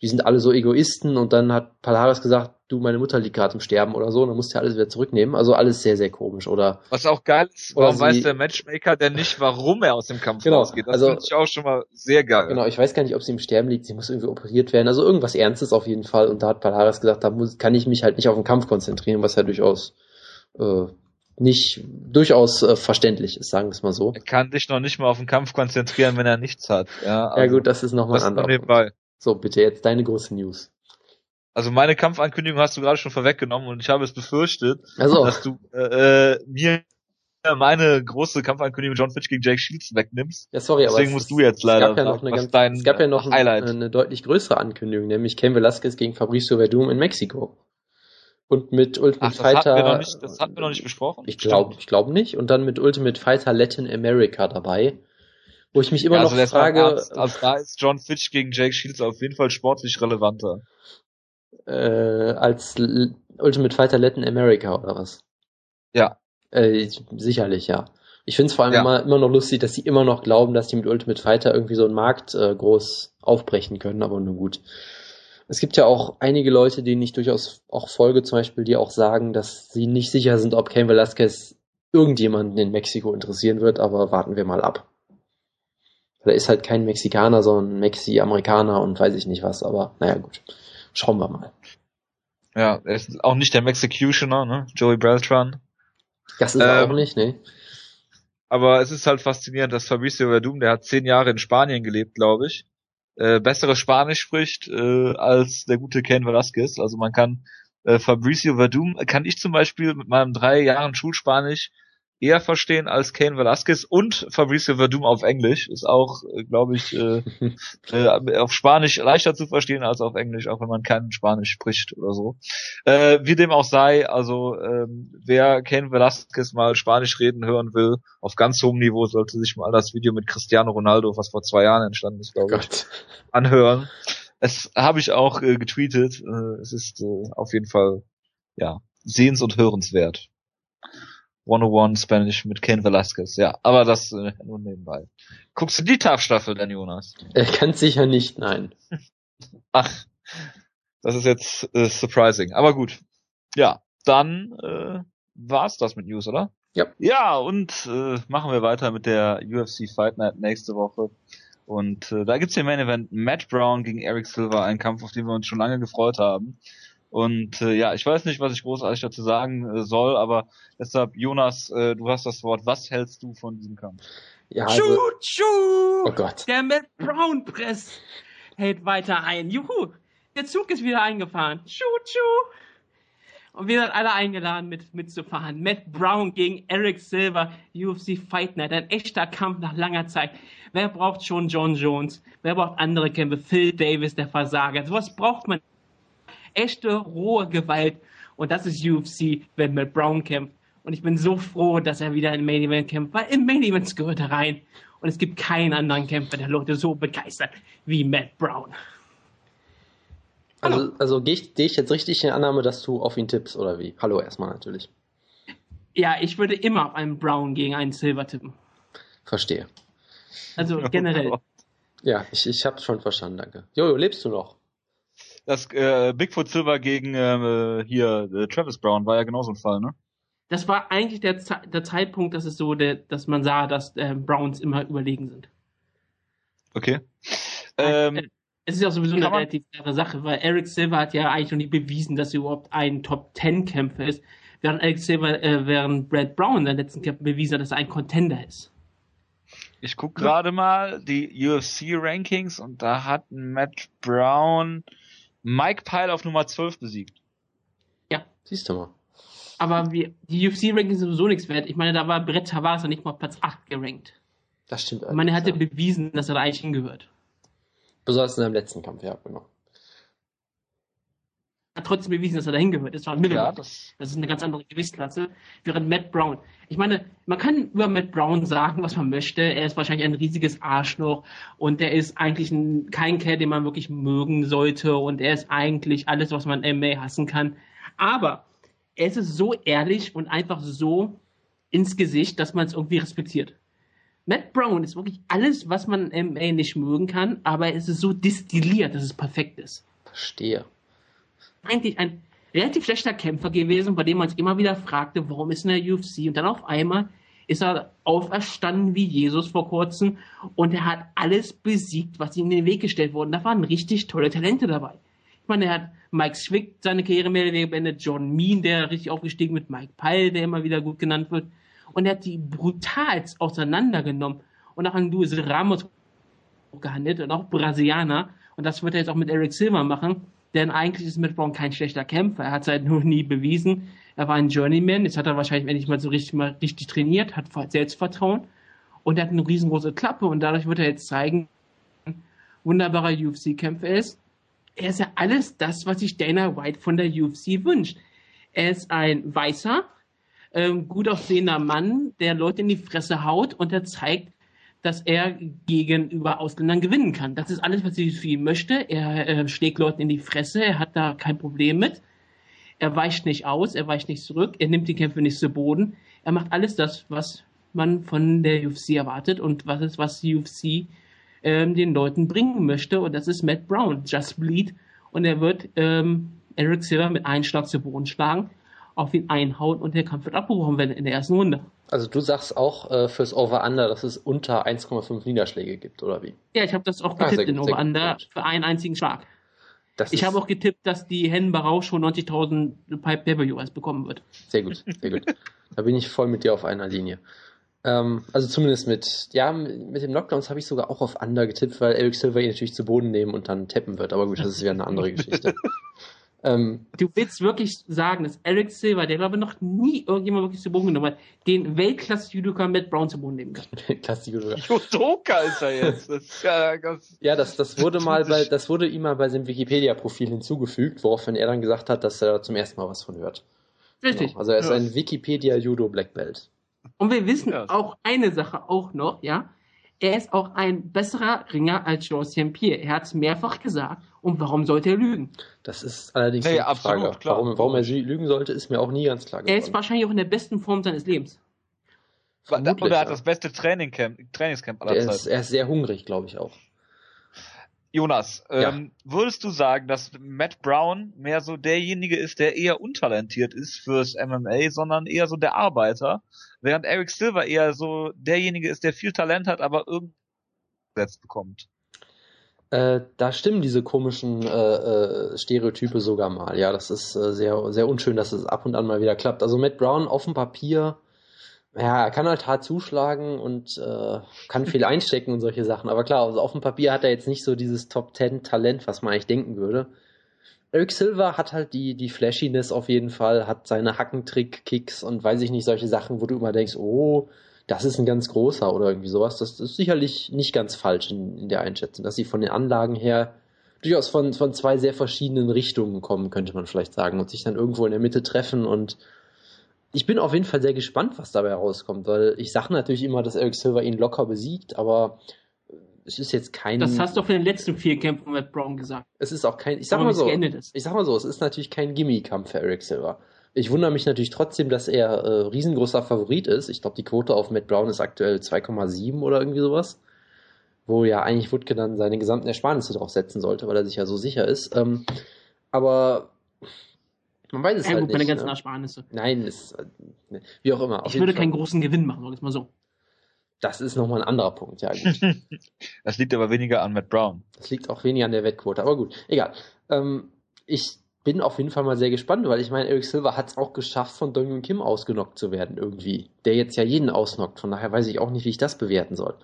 S2: die sind alle so Egoisten und dann hat Palaris gesagt, du, meine Mutter liegt gerade im Sterben oder so, und dann musst du alles wieder zurücknehmen. Also alles sehr, sehr komisch, oder?
S1: Was auch geil ist, warum sie, weiß der Matchmaker denn nicht, warum er aus dem Kampf genau, rausgeht? Das also, finde ich auch schon mal sehr geil.
S2: Genau, ich weiß gar nicht, ob sie im Sterben liegt, sie muss irgendwie operiert werden, also irgendwas Ernstes auf jeden Fall. Und da hat Palaris gesagt, da muss, kann ich mich halt nicht auf den Kampf konzentrieren, was ja durchaus äh, nicht durchaus äh, verständlich ist, sagen wir es mal so.
S1: Er kann sich noch nicht mal auf den Kampf konzentrieren, wenn er nichts hat. Ja,
S2: also, ja gut, das ist nochmal ein anderer. So, bitte jetzt deine große News.
S1: Also meine Kampfankündigung hast du gerade schon vorweggenommen und ich habe es befürchtet, also. dass du äh, äh, mir meine große Kampfankündigung John Fitch gegen Jake Shields wegnimmst.
S2: Ja, sorry,
S1: Deswegen
S2: aber
S1: musst du jetzt leider.
S2: Es gab ja noch, eine, ganz, dein, es gab ja noch Highlight. Eine, eine deutlich größere Ankündigung, nämlich Ken Velasquez gegen Fabricio Verdum in Mexiko. Und mit Ultimate Ach, das Fighter.
S1: Hatten wir noch nicht, das hatten wir noch nicht besprochen.
S2: Ich glaube, ich glaube nicht. Und dann mit Ultimate Fighter Latin America dabei. Wo ich mich immer ja, also noch frage.
S1: Also da ist John Fitch gegen Jake Shields auf jeden Fall sportlich relevanter.
S2: Äh, als L Ultimate Fighter Latin America oder was?
S1: Ja.
S2: Äh, sicherlich, ja. Ich finde es vor allem ja. immer, immer noch lustig, dass sie immer noch glauben, dass die mit Ultimate Fighter irgendwie so einen Markt äh, groß aufbrechen können, aber nur gut. Es gibt ja auch einige Leute, denen ich durchaus auch folge, zum Beispiel, die auch sagen, dass sie nicht sicher sind, ob Cain Velasquez irgendjemanden in Mexiko interessieren wird, aber warten wir mal ab. Er ist halt kein Mexikaner, sondern Mexi-Amerikaner und weiß ich nicht was, aber naja gut. Schauen wir mal.
S1: Ja, er ist auch nicht der Mexicutioner, ne? Joey Beltran.
S2: Das ist er ähm, auch nicht, ne?
S1: Aber es ist halt faszinierend, dass Fabricio Verdum, der hat zehn Jahre in Spanien gelebt, glaube ich, äh, besseres Spanisch spricht äh, als der gute Ken Velasquez. Also man kann äh, Fabricio Verdum, kann ich zum Beispiel mit meinem drei Jahren Schulspanisch eher verstehen als Kane Velasquez und Fabricio Verdum auf Englisch. Ist auch, äh, glaube ich, äh, äh, auf Spanisch leichter zu verstehen als auf Englisch, auch wenn man kein Spanisch spricht oder so. Äh, wie dem auch sei, also ähm, wer Kane Velasquez mal Spanisch reden hören will, auf ganz hohem Niveau, sollte sich mal das Video mit Cristiano Ronaldo, was vor zwei Jahren entstanden ist, glaube ich, anhören. Es habe ich auch äh, getweetet. Äh, es ist äh, auf jeden Fall ja sehens- und hörenswert. 101 Spanish mit Ken Velasquez, ja. Aber das äh, nur nebenbei. Guckst du die TAF-Staffel denn, Jonas?
S2: Er kann sicher nicht, nein.
S1: Ach, das ist jetzt äh, surprising. Aber gut. Ja, dann äh, war's das mit News, oder?
S2: Ja.
S1: Ja, und äh, machen wir weiter mit der UFC Fight Night nächste Woche. Und äh, da gibt's hier Main Event Matt Brown gegen Eric Silver, ein Kampf, auf den wir uns schon lange gefreut haben. Und äh, ja, ich weiß nicht, was ich großartig dazu sagen äh, soll, aber deshalb, Jonas, äh, du hast das Wort. Was hältst du von diesem Kampf?
S3: Ja, also, Schuh, Schuh! Oh Gott. Der Matt Brown Press hält weiter ein. Juhu! Der Zug ist wieder eingefahren. Schuh, Schuh! Und wir sind alle eingeladen, mit, mitzufahren. Matt Brown gegen Eric Silver, UFC Fight Night. Ein echter Kampf nach langer Zeit. Wer braucht schon John Jones? Wer braucht andere Kämpfe? Phil Davis, der Versager. Was braucht man echte, rohe Gewalt. Und das ist UFC, wenn Matt Brown kämpft. Und ich bin so froh, dass er wieder im Main Event kämpft, weil im Main Event gehört er rein. Und es gibt keinen anderen Kämpfer, der Leute so begeistert wie Matt Brown.
S2: Also, also gehe ich, geh ich jetzt richtig in Annahme, dass du auf ihn tippst, oder wie? Hallo erstmal natürlich.
S3: Ja, ich würde immer auf einen Brown gegen einen Silver tippen.
S2: Verstehe.
S3: Also generell.
S2: ja, ich, ich hab's schon verstanden, danke. Jojo, lebst du noch?
S1: Das äh, Bigfoot Silver gegen äh, hier äh, Travis Brown war ja genauso ein Fall, ne?
S3: Das war eigentlich der, der Zeitpunkt, dass es so, der, dass man sah, dass äh, Browns immer überlegen sind.
S1: Okay.
S3: Ähm, äh, es ist ja auch sowieso eine relativ klare Sache, weil Eric Silver hat ja eigentlich noch nie bewiesen, dass er überhaupt ein Top Ten Kämpfer ist, während Eric Silver, äh, während Brad Brown in der letzten Kämpfe bewiesen hat, dass er ein Contender ist.
S1: Ich guck gerade mal die UFC Rankings und da hat Matt Brown Mike Pyle auf Nummer 12 besiegt.
S3: Ja.
S2: Siehst du mal.
S3: Aber wir, die UFC-Rankings sind sowieso nichts wert. Ich meine, da war Brett Tavares ja nicht mal Platz 8 gerankt.
S2: Das stimmt.
S3: Ich meine, er hatte ja. bewiesen, dass er da eigentlich hingehört.
S2: Besonders in seinem letzten Kampf, ja, genau.
S3: Hat trotzdem bewiesen, dass er da hingehört. Das war ein ja, das, das ist eine ganz andere Gewichtsklasse. Während Matt Brown. Ich meine, man kann über Matt Brown sagen, was man möchte. Er ist wahrscheinlich ein riesiges Arschloch und er ist eigentlich ein, kein Kerl, den man wirklich mögen sollte und er ist eigentlich alles, was man MMA hassen kann. Aber es ist so ehrlich und einfach so ins Gesicht, dass man es irgendwie respektiert. Matt Brown ist wirklich alles, was man im MA nicht mögen kann, aber es ist so distilliert, dass es perfekt ist.
S2: Verstehe.
S3: Eigentlich ein relativ schlechter Kämpfer gewesen, bei dem man sich immer wieder fragte, warum ist in der UFC? Und dann auf einmal ist er auferstanden wie Jesus vor kurzem und er hat alles besiegt, was ihm in den Weg gestellt wurde. Da waren richtig tolle Talente dabei. Ich meine, er hat Mike Swick seine Karriere mehr oder weniger beendet, John Mean, der richtig aufgestiegen wird, Mike Pyle, der immer wieder gut genannt wird. Und er hat die brutal auseinandergenommen und auch an Luis Ramos gehandelt und auch Brasilianer. Und das wird er jetzt auch mit Eric Silver machen, denn eigentlich ist Matt Brown kein schlechter Kämpfer. Er hat es halt nur nie bewiesen. Er war ein Journeyman. Jetzt hat er wahrscheinlich endlich mal so richtig, mal richtig trainiert, hat Selbstvertrauen und er hat eine riesengroße Klappe und dadurch wird er jetzt zeigen, wunderbarer UFC-Kämpfer ist er ist ja alles das, was sich Dana White von der UFC wünscht. Er ist ein weißer, ähm, gut aussehender Mann, der Leute in die Fresse haut und er zeigt, dass er gegenüber Ausländern gewinnen kann. Das ist alles, was sie für ihn möchte. Er äh, schlägt Leuten in die Fresse, er hat da kein Problem mit. Er weicht nicht aus, er weicht nicht zurück, er nimmt die Kämpfe nicht zu Boden. Er macht alles das, was man von der UFC erwartet und was ist, was die UFC ähm, den Leuten bringen möchte. Und das ist Matt Brown, Just Bleed. Und er wird ähm, Eric Silver mit einem Schlag zu Boden schlagen, auf ihn einhauen und der Kampf wird abgebrochen werden in der ersten Runde.
S2: Also du sagst auch äh, fürs Over-Under, dass es unter 1,5 Niederschläge gibt, oder wie?
S3: Ja, ich habe das auch ah, getippt ah, in Over-Under für einen einzigen Schlag. Das ich habe auch getippt, dass die Hennen Barau schon 90.000 Pipe Pay-Per-View bekommen wird.
S2: Sehr gut, sehr gut. da bin ich voll mit dir auf einer Linie. Ähm, also zumindest mit, ja, mit dem Lockdowns habe ich sogar auch auf Under getippt, weil Eric Silver ihn natürlich zu Boden nehmen und dann tappen wird. Aber gut, das ist wieder eine andere Geschichte.
S3: ähm, du willst wirklich sagen, dass Eric Silver, der glaube ich noch nie irgendjemand wirklich zu Boden genommen hat, den Weltklasse-Judoka Matt Brown zu Boden nehmen kann.
S1: Weltklasse-Judoka. Judoka ist er jetzt. Das
S2: ja, ganz ja, das, das wurde mal bei, das wurde ihm mal bei seinem Wikipedia-Profil hinzugefügt, woraufhin er dann gesagt hat, dass er zum ersten Mal was von hört.
S3: Richtig.
S2: Genau. Also er ist ja. ein Wikipedia Judo Black Belt.
S3: Und wir wissen ja. auch eine Sache auch noch, ja. Er ist auch ein besserer Ringer als Jean St. Pierre. Er hat es mehrfach gesagt. Und warum sollte er lügen?
S2: Das ist allerdings nee, eine Frage. Klar. Warum, warum er lügen sollte, ist mir auch nie ganz klar
S3: geworden. Er ist wahrscheinlich auch in der besten Form seines Lebens.
S1: Vermutlich, Oder er hat das beste Trainingcamp, Trainingscamp aller Zeiten.
S2: er ist sehr hungrig, glaube ich auch.
S1: Jonas, ja. ähm, würdest du sagen, dass Matt Brown mehr so derjenige ist, der eher untalentiert ist fürs MMA, sondern eher so der Arbeiter, während Eric Silver eher so derjenige ist, der viel Talent hat, aber irgendwie bekommt?
S2: Äh, da stimmen diese komischen äh, äh, Stereotype sogar mal. Ja, das ist äh, sehr, sehr unschön, dass es ab und an mal wieder klappt. Also Matt Brown auf dem Papier ja, er kann halt hart zuschlagen und äh, kann viel einstecken und solche Sachen. Aber klar, also auf dem Papier hat er jetzt nicht so dieses Top Ten Talent, was man eigentlich denken würde. Eric Silver hat halt die, die Flashiness auf jeden Fall, hat seine Hackentrick-Kicks und weiß ich nicht, solche Sachen, wo du immer denkst, oh, das ist ein ganz großer oder irgendwie sowas. Das ist sicherlich nicht ganz falsch in, in der Einschätzung, dass sie von den Anlagen her durchaus von, von zwei sehr verschiedenen Richtungen kommen, könnte man vielleicht sagen, und sich dann irgendwo in der Mitte treffen und ich bin auf jeden Fall sehr gespannt, was dabei rauskommt, weil ich sage natürlich immer, dass Eric Silver ihn locker besiegt, aber es ist jetzt kein.
S3: Das hast du für den letzten vier Kämpfen mit Brown gesagt.
S2: Es ist auch kein. Ich sag mal so. Ich sag mal so, es ist natürlich kein Gimme-Kampf für Eric Silver. Ich wundere mich natürlich trotzdem, dass er äh, riesengroßer Favorit ist. Ich glaube, die Quote auf Matt Brown ist aktuell 2,7 oder irgendwie sowas. Wo ja eigentlich Wutke dann seine gesamten Ersparnisse drauf setzen sollte, weil er sich ja so sicher ist. Ähm, aber man weiß es ja, halt gut, nicht.
S3: meine ganzen ne? Ersparnisse.
S2: Nein, ist, äh, wie auch immer.
S3: Ich würde keinen großen Gewinn machen, sag ich mal so.
S2: Das ist nochmal ein anderer Punkt, ja gut.
S1: das liegt aber weniger an Matt Brown.
S2: Das liegt auch weniger an der Wettquote, aber gut, egal. Ähm, ich bin auf jeden Fall mal sehr gespannt, weil ich meine, Eric Silver hat es auch geschafft, von Dong Kim ausgenockt zu werden irgendwie. Der jetzt ja jeden ausnockt, von daher weiß ich auch nicht, wie ich das bewerten soll.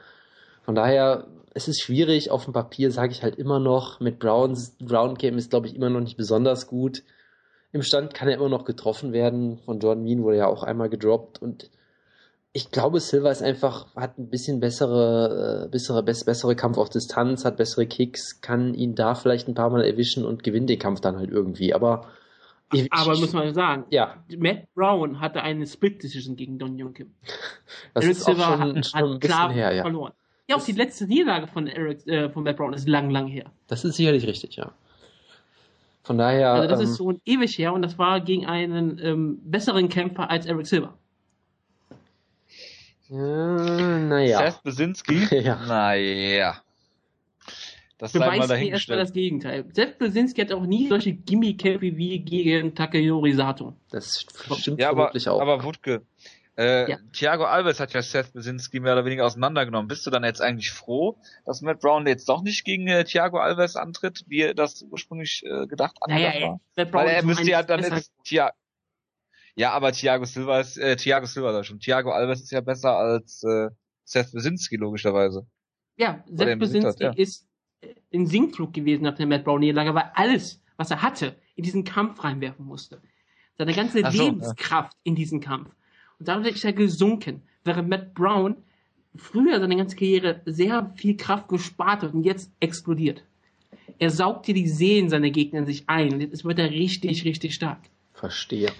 S2: Von daher, es ist schwierig, auf dem Papier sage ich halt immer noch, mit Browns, Brown Game ist glaube ich immer noch nicht besonders gut. Im Stand kann er immer noch getroffen werden, von Jordan Mean wurde ja auch einmal gedroppt und ich glaube, Silva ist einfach, hat ein bisschen bessere, äh, bessere, bessere Kampf auf Distanz, hat bessere Kicks, kann ihn da vielleicht ein paar Mal erwischen und gewinnt den Kampf dann halt irgendwie. Aber
S3: ich, aber muss man sagen, ja. Matt Brown hatte eine Split Decision gegen Don Young Kim.
S2: Das Eric ist Silva auch schon, hat, schon ein bisschen her, ja.
S3: verloren. Ja, auch die letzte Niederlage von Eric, äh, von Matt Brown ist lang, lang her.
S2: Das ist sicherlich richtig, ja. Von daher.
S3: Also das ähm, ist so ewig her und das war gegen einen ähm, besseren Kämpfer als Eric Silver.
S2: naja.
S1: Seth Besinski? ja. Naja.
S3: Das sei mal dahingestellt. das Gegenteil. Seth Besinski hat auch nie solche Gimmie-Kämpfe wie gegen Takayori Sato.
S2: Das stimmt
S1: ja,
S2: vermutlich
S1: aber,
S2: auch.
S1: Aber Wutke, äh, ja. Thiago Alves hat ja Seth Besinski mehr oder weniger auseinandergenommen. Bist du dann jetzt eigentlich froh, dass Matt Brown jetzt doch nicht gegen äh, Thiago Alves antritt, wie das ursprünglich äh, gedacht naja, war? Weil er müsste ja dann jetzt ja, aber Thiago Silva ist, äh, Thiago Silva da schon. Thiago Alves ist ja besser als äh, Seth Besinski, logischerweise.
S3: Ja, Seth Besinski ja. ist in Sinkflug gewesen nach der Matt Brown Niederlage, weil alles, was er hatte, in diesen Kampf reinwerfen musste. Seine ganze so, Lebenskraft ja. in diesen Kampf. Und dadurch ist er gesunken. Während Matt Brown früher seine ganze Karriere sehr viel Kraft gespart hat und jetzt explodiert. Er saugt dir die Seelen seiner Gegner in sich ein jetzt wird er richtig, richtig stark.
S2: Verstehe.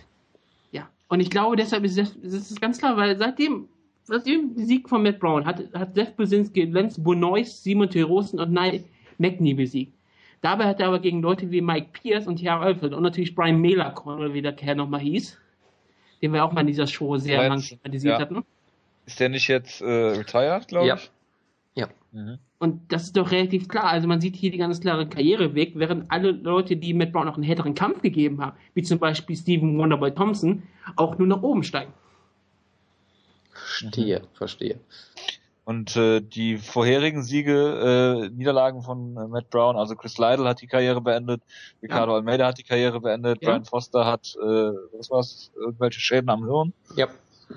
S3: Und ich glaube, deshalb ist das, das ist ganz klar, weil seitdem, seitdem der Sieg von Matt Brown hat, hat Seth Brzezinski Lenz Bonois, Simon Terosen und Nye McNee besiegt. Dabei hat er aber gegen Leute wie Mike Pierce und Thierry Alfred und natürlich Brian Melakon, oder wie der Kerl nochmal hieß, den wir auch mal in dieser Show sehr lang kritisiert ja. hatten.
S1: Ist der nicht jetzt äh, retired, glaube
S2: ja.
S1: ich?
S2: Ja.
S3: Mhm. Und das ist doch relativ klar. Also man sieht hier die ganz klare Karriereweg, während alle Leute, die Matt Brown auch einen härteren Kampf gegeben haben, wie zum Beispiel Stephen Wonderboy Thompson, auch nur nach oben steigen.
S2: Verstehe, mhm. verstehe.
S1: Und äh, die vorherigen Siege, äh, Niederlagen von äh, Matt Brown, also Chris Lytle hat die Karriere beendet, Ricardo ja. Almeida hat die Karriere beendet, ja. Brian Foster hat, äh, was war's, irgendwelche Schäden am Hirn.
S2: Ja.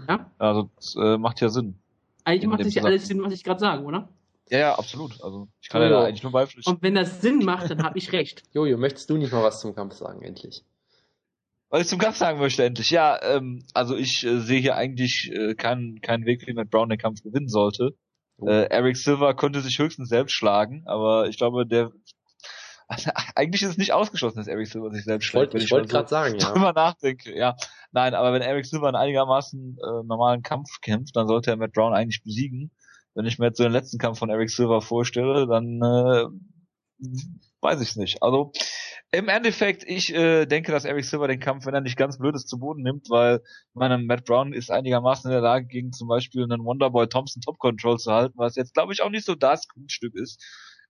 S1: ja. Also das äh, macht ja Sinn.
S3: Eigentlich macht das ja alles Sinn, was ich gerade sage, oder?
S1: Ja, ja, absolut. Also ich kann ja da eigentlich nur beipflichten.
S3: Und wenn das Sinn macht, dann habe ich recht.
S2: Jojo, möchtest du nicht mal was zum Kampf sagen, endlich?
S1: Was ich zum Kampf sagen möchte, endlich. Ja, ähm, also ich äh, sehe hier eigentlich äh, keinen keinen Weg, wie Matt Brown den Kampf gewinnen sollte. Oh. Äh, Eric Silver konnte sich höchstens selbst schlagen, aber ich glaube, der also, eigentlich ist es nicht ausgeschlossen, dass Eric Silver sich selbst schlägt.
S2: Wollt, ich wollte gerade so sagen, ja.
S1: Immer nachdenke, ja. Nein, aber wenn Eric Silver einen einigermaßen äh, normalen Kampf kämpft, dann sollte er Matt Brown eigentlich besiegen. Wenn ich mir jetzt so den letzten Kampf von Eric Silver vorstelle, dann äh, weiß ich es nicht. Also im Endeffekt, ich äh, denke, dass Eric Silver den Kampf, wenn er nicht ganz blödes zu Boden nimmt, weil meine Matt Brown ist einigermaßen in der Lage, gegen zum Beispiel einen Wonderboy Thompson Top Control zu halten, was jetzt glaube ich auch nicht so das Kunststück ist.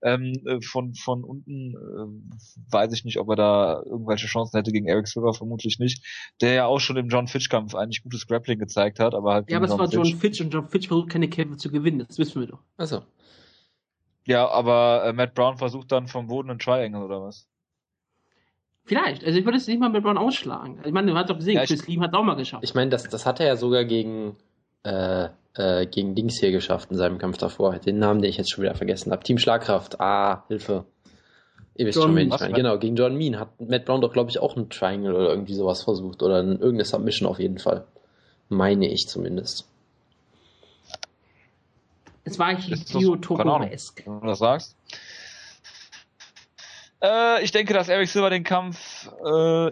S1: Ähm, äh, von, von unten äh, weiß ich nicht, ob er da irgendwelche Chancen hätte gegen Eric Silver, vermutlich nicht. Der ja auch schon im John Fitch-Kampf eigentlich gutes Grappling gezeigt hat, aber halt.
S3: Ja, aber es war John Fitch und John Fitch versucht keine Kämpfe zu gewinnen, das wissen wir doch.
S2: Also.
S1: Ja, aber äh, Matt Brown versucht dann vom Boden einen Triangle oder was?
S3: Vielleicht. Also ich würde es nicht mal mit Brown ausschlagen. Ich meine, du hast doch gesehen, ja, Chris Lee hat auch mal geschafft.
S2: Ich meine, das, das hat er ja sogar gegen äh, äh, gegen Dings hier geschafft in seinem Kampf davor. Den Namen, den ich jetzt schon wieder vergessen habe. Team Schlagkraft. Ah, Hilfe. Ihr wisst John, schon, wen ich meine. Genau, gegen John Mean hat Matt Brown doch, glaube ich, auch ein Triangle oder irgendwie sowas versucht. Oder irgendeine Submission auf jeden Fall. Meine ich zumindest.
S3: Es war Hideo
S1: Tokoro-esque. Wenn du das sagst. Äh, ich denke, dass Eric Silver den Kampf äh,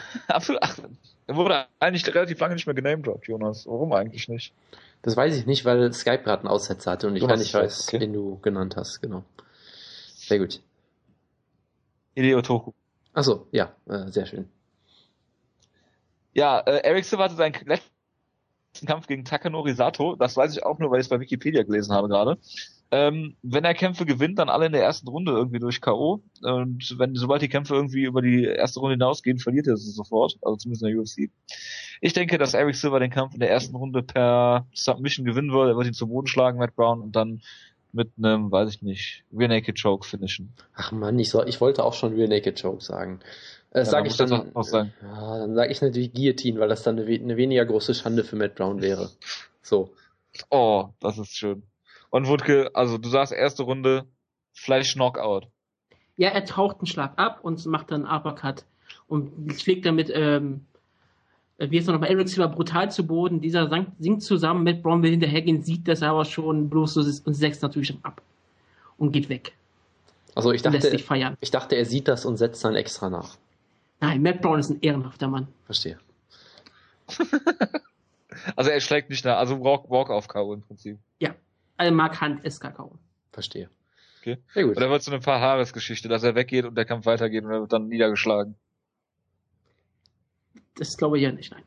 S1: Absolut. Ach, er wurde eigentlich relativ lange nicht mehr genamedroppt, Jonas. Warum eigentlich nicht?
S2: Das weiß ich nicht, weil Skype gerade einen Aussetzer hatte und ich gar nicht weiß, okay. wen du genannt hast, genau. Sehr gut.
S1: Hideo Toku.
S2: Achso, ja, äh, sehr schön.
S1: Ja, äh, Eric Silver hatte seinen letzten Kampf gegen Takanori Sato. Das weiß ich auch nur, weil ich es bei Wikipedia gelesen habe gerade. Ähm, wenn er Kämpfe gewinnt, dann alle in der ersten Runde irgendwie durch K.O. Und wenn, sobald die Kämpfe irgendwie über die erste Runde hinausgehen, verliert er sie sofort. Also zumindest in der UFC. Ich denke, dass Eric Silver den Kampf in der ersten Runde per Submission gewinnen wird. Er wird ihn zu Boden schlagen, Matt Brown, und dann mit einem, weiß ich nicht, Rear Naked Choke finishen.
S2: Ach man, ich, soll, ich wollte auch schon Rear Naked Choke sagen. Äh, ja, sag ich dann, auch sagen. Ja, dann sage ich natürlich Guillotine, weil das dann eine, eine weniger große Schande für Matt Brown wäre. So.
S1: Oh, das ist schön. Und Wutke, also du sagst erste Runde, Fleisch Knockout.
S3: Ja, er taucht einen Schlag ab und macht dann einen Uppercut und schlägt damit, ähm, wie ist er nochmal, Eric Silver brutal zu Boden. Dieser sinkt zusammen, Matt Brown will hinterhergehen, sieht das aber schon bloß ist und setzt natürlich ab und geht weg.
S2: Also ich dachte, ich dachte, er sieht das und setzt dann extra nach.
S3: Nein, Matt Brown ist ein ehrenhafter Mann.
S2: Verstehe.
S1: also er schlägt nicht nach, also Walk, Walk auf K.O. im Prinzip.
S3: Ja. Mark Hunt ist Kakao.
S2: Verstehe.
S1: Okay. Sehr gut. Oder wird so eine paar Haaresgeschichte, dass er weggeht und der Kampf weitergeht und er wird dann niedergeschlagen.
S3: Das glaube ich ja nicht, nein.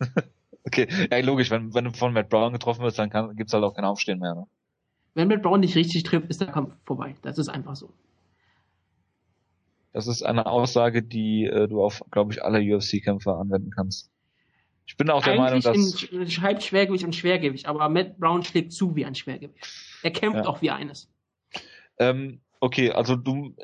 S1: okay, ja logisch, wenn, wenn du von Matt Brown getroffen wirst, dann kann, gibt's halt auch kein Aufstehen mehr, ne?
S3: Wenn Matt Brown nicht richtig trifft, ist der Kampf vorbei. Das ist einfach so.
S1: Das ist eine Aussage, die äh, du auf, glaube ich, alle UFC-Kämpfer anwenden kannst. Ich bin auch der Meinung, dass...
S3: in Halbschwergewicht und Schwergewicht, aber Matt Brown schlägt zu wie ein Schwergewicht. Er kämpft ja. auch wie eines.
S1: Ähm, okay, also du...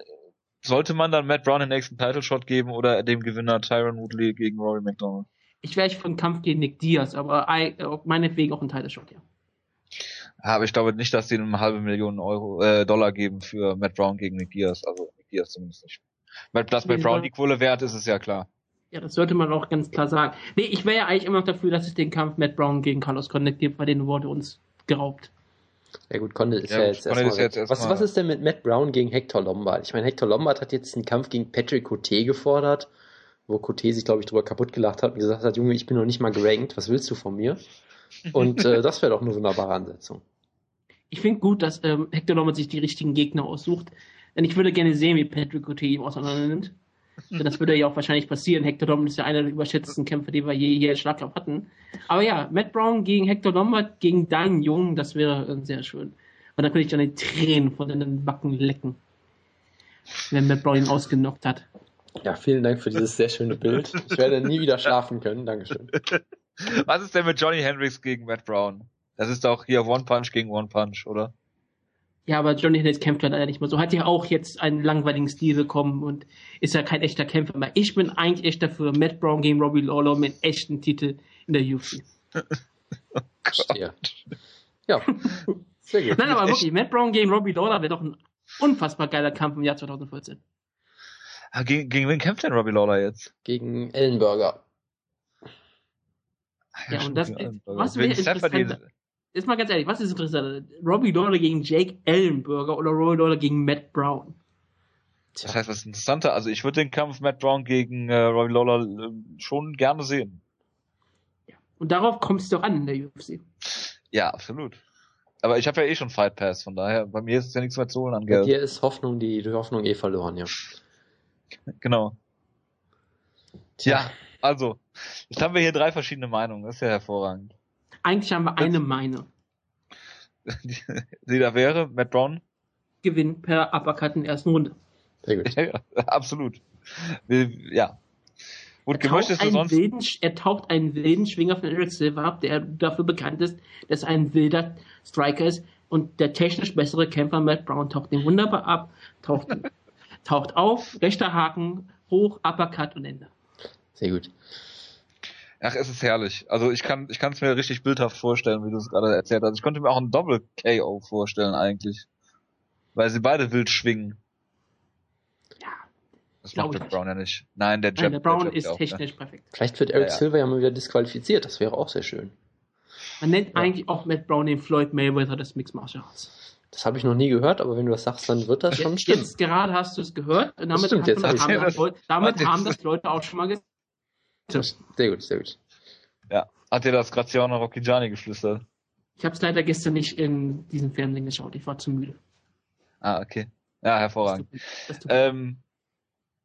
S1: Sollte man dann Matt Brown den nächsten Title Shot geben oder dem Gewinner Tyron Woodley gegen Rory McDonald?
S3: Ich wäre für einen Kampf gegen Nick Diaz, aber I, meinetwegen auch ein Title Shot, ja.
S1: Aber ich glaube nicht, dass sie eine halbe Million Euro, äh, Dollar geben für Matt Brown gegen Nick Diaz. Also Nick Diaz zumindest nicht. Weil das Matt Brown die Kohle wert ist, ist ja klar.
S3: Ja, das sollte man auch ganz klar sagen. Nee, ich wäre ja eigentlich immer noch dafür, dass es den Kampf Matt Brown gegen Carlos Condit gibt, weil den wurde uns geraubt.
S2: Ja gut, Condit ist ja, ja jetzt erstmal. Jetzt erst was, was ist denn mit Matt Brown gegen Hector Lombard? Ich meine, Hector Lombard hat jetzt einen Kampf gegen Patrick Cote gefordert, wo Cote sich, glaube ich, drüber kaputt gelacht hat und gesagt hat, Junge, ich bin noch nicht mal gerankt, was willst du von mir? Und äh, das wäre doch eine wunderbare Ansetzung.
S3: Ich finde gut, dass ähm, Hector Lombard sich die richtigen Gegner aussucht. Denn ich würde gerne sehen, wie Patrick Cote ihm auseinander nimmt. Denn das würde ja auch wahrscheinlich passieren. Hector Lombard ist ja einer der überschätzten Kämpfer, die wir je hier in Schlaglauf hatten. Aber ja, Matt Brown gegen Hector Lombard, gegen Dan Jung, das wäre sehr schön. Und dann könnte ich dann die Tränen von den Backen lecken. Wenn Matt Brown ihn ausgenockt hat.
S2: Ja, vielen Dank für dieses sehr schöne Bild. Ich werde nie wieder schlafen können. Dankeschön.
S1: Was ist denn mit Johnny Hendricks gegen Matt Brown? Das ist doch hier One Punch gegen One Punch, oder?
S3: Ja, aber Johnny Hendricks kämpft leider nicht mehr so. Hat ja auch jetzt einen langweiligen Stil bekommen und ist ja kein echter Kämpfer mehr. Ich bin eigentlich echt dafür Matt Brown gegen Robbie Lawler mit echten Titel in der UFC.
S2: Oh ja. ja.
S3: Sehr gut. Nein, aber wirklich, Matt Brown gegen Robbie Lawler wäre doch ein unfassbar geiler Kampf im Jahr 2014.
S1: Ah, gegen, gegen wen kämpft denn Robbie Lawler jetzt?
S2: Gegen Ellenberger.
S3: Ja, ja und das, was wäre interessant, jetzt mal ganz ehrlich, was ist interessanter? Robbie Lawler gegen Jake Ellenberger oder Robbie Lawler gegen Matt Brown?
S1: Tja. Das heißt, was ist interessanter? Also ich würde den Kampf Matt Brown gegen äh, Robbie Lawler äh, schon gerne sehen.
S3: Ja. Und darauf kommt es doch an in der UFC.
S1: Ja, absolut. Aber ich habe ja eh schon Fight Pass, von daher, bei mir ist es ja nichts mehr zu holen an
S2: Geld. Bei dir ist Hoffnung, die, die Hoffnung eh verloren, ja.
S1: Genau. Tja, ja, also, jetzt haben wir hier drei verschiedene Meinungen, das ist ja hervorragend.
S3: Eigentlich haben wir eine Meinung.
S1: Die, die da wäre, Matt Brown?
S3: Gewinn per Uppercut in der ersten Runde.
S1: Sehr gut. Ja, absolut. Ja.
S3: Und er, taucht du sonst wilden, er taucht einen wilden Schwinger von Eric Silver ab, der dafür bekannt ist, dass er ein wilder Striker ist. Und der technisch bessere Kämpfer Matt Brown taucht den wunderbar ab, taucht, taucht auf, rechter Haken, hoch, Uppercut und Ende.
S2: Sehr gut.
S1: Ach, es ist herrlich. Also ich kann ich kann es mir richtig bildhaft vorstellen, wie du es gerade erzählt hast. Ich konnte mir auch ein Double KO vorstellen eigentlich, weil sie beide wild schwingen.
S3: Ja.
S1: Das macht Jack Brown ja nicht. Nein, der
S3: Jab, Nein, der Brown der ist auch, technisch ne? perfekt.
S2: Vielleicht wird Eric ja, ja. Silver ja mal wieder disqualifiziert. Das wäre auch sehr schön.
S3: Man nennt ja. eigentlich auch Matt Brown den Floyd Mayweather des Mixed Martial Arts.
S2: Das habe ich noch nie gehört, aber wenn du das sagst, dann wird das
S3: jetzt,
S2: schon stimmen.
S3: Jetzt gerade hast du es gehört. Und damit, stimmt, haben, das, haben, das, damit haben das Leute auch schon mal gesagt
S2: Sehr gut, sehr gut.
S1: Ja. Hat dir das Graziano Rocchigiani geflüstert?
S3: Ich habe es leider gestern nicht in diesem Fernsehen geschaut. Ich war zu müde.
S1: Ah, okay. Ja, hervorragend. Das tut, das tut ähm,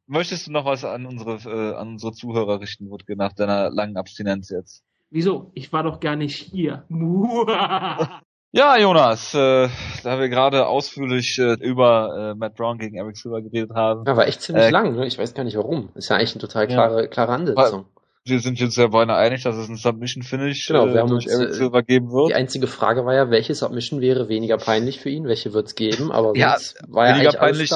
S1: möchtest du noch was an unsere, äh, an unsere Zuhörer richten, Wutke, nach deiner langen Abstinenz jetzt?
S3: Wieso? Ich war doch gar nicht hier.
S1: ja, Jonas, äh, da wir gerade ausführlich äh, über äh, Matt Brown gegen Eric Silver geredet haben.
S2: Ja, war echt ziemlich äh, lang, ne? Ich weiß gar nicht warum. Ist ja eigentlich eine total klare, ja. klare Ansetzung.
S1: Wir sind uns ja beinahe einig, dass es ein Submission-Finish
S2: genau, wir äh, haben uns,
S1: Eric äh, Silver geben wird.
S2: Die einzige Frage war ja, welche Submission wäre weniger peinlich für ihn, welche wird's geben, aber
S1: ja, war ja weniger peinlich.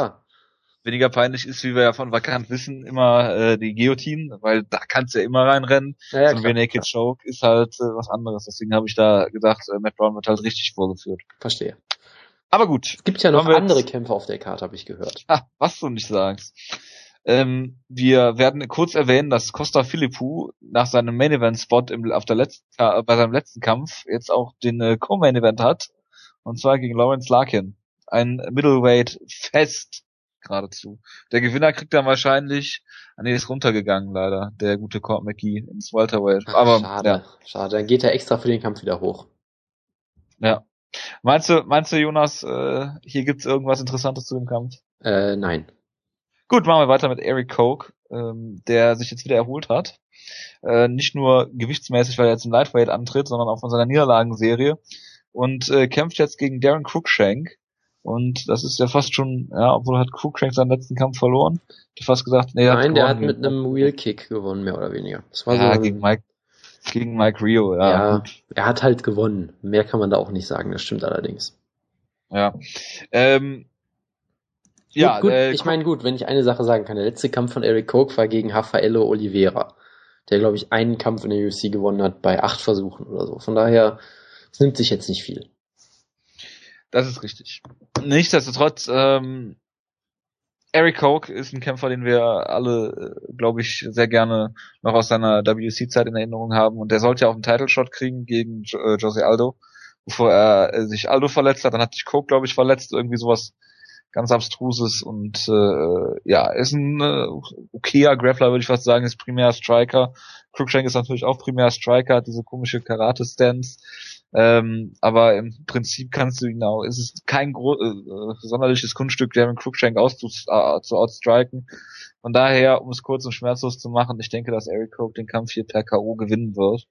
S1: Weniger peinlich ist, wie wir ja von Vakant wissen, immer äh, die Guillotine, weil da kannst du ja immer reinrennen. Ja, ja, so ein Naked Choke ist halt äh, was anderes. Deswegen habe ich da gedacht, äh, Matt Brown wird halt richtig vorgeführt.
S2: Verstehe.
S1: Aber gut.
S2: Es gibt ja noch andere Kämpfe auf der Karte, habe ich gehört.
S1: Ah, was du nicht sagst. Ähm, wir werden kurz erwähnen, dass Costa Philippou nach seinem Main Event Spot im, auf der letzten, äh, bei seinem letzten Kampf jetzt auch den äh, Co-Main Event hat. Und zwar gegen Lawrence Larkin. Ein Middleweight Fest geradezu. Der Gewinner kriegt dann wahrscheinlich, ah nee, ist runtergegangen leider, der gute Court McGee ins Welterweight. Ach, Aber,
S2: schade, ja. schade. Dann geht er extra für den Kampf wieder hoch.
S1: Ja. Meinst du, meinst du, Jonas, äh, hier gibt's irgendwas Interessantes zu dem Kampf?
S2: Äh, nein.
S1: Gut, machen wir weiter mit Eric Koch, ähm, der sich jetzt wieder erholt hat. Äh, nicht nur gewichtsmäßig, weil er jetzt im Lightweight antritt, sondern auch von seiner Niederlagenserie und äh, kämpft jetzt gegen Darren Cruikshank. Und das ist ja fast schon, ja, obwohl hat Cruikshank seinen letzten Kampf verloren. Ich fast gesagt,
S2: nee, Nein, hat der hat mit einem Wheel Kick gewonnen, mehr oder weniger.
S1: Das war ja, so gegen Mike, gegen Mike Rio, ja.
S2: Ja, er hat halt gewonnen. Mehr kann man da auch nicht sagen, das stimmt allerdings.
S1: Ja. Ähm,
S2: ja, gut, äh, ich meine, gut, wenn ich eine Sache sagen kann, der letzte Kampf von Eric Koch war gegen Rafaelo Oliveira, der, glaube ich, einen Kampf in der UFC gewonnen hat bei acht Versuchen oder so. Von daher, es nimmt sich jetzt nicht viel.
S1: Das ist richtig. Nichtsdestotrotz, ähm, Eric Koch ist ein Kämpfer, den wir alle, äh, glaube ich, sehr gerne noch aus seiner WC-Zeit in Erinnerung haben. Und der sollte ja auch einen Title-Shot kriegen gegen äh, Jose Aldo, bevor er äh, sich Aldo verletzt hat. Dann hat sich Koch, glaube ich, verletzt. Irgendwie sowas ganz abstruses und äh, ja, ist ein äh, okayer Grappler, würde ich fast sagen, ist primär Striker. Cruikshank ist natürlich auch primär Striker, hat diese komische Karate-Stance. Ähm, aber im Prinzip kannst du ihn auch, es ist kein gro äh, sonderliches Kunststück, Darren Cruikshank auszu äh, zu outstriken. Von daher, um es kurz und schmerzlos zu machen, ich denke, dass Eric Koch den Kampf hier per K.O. gewinnen wird,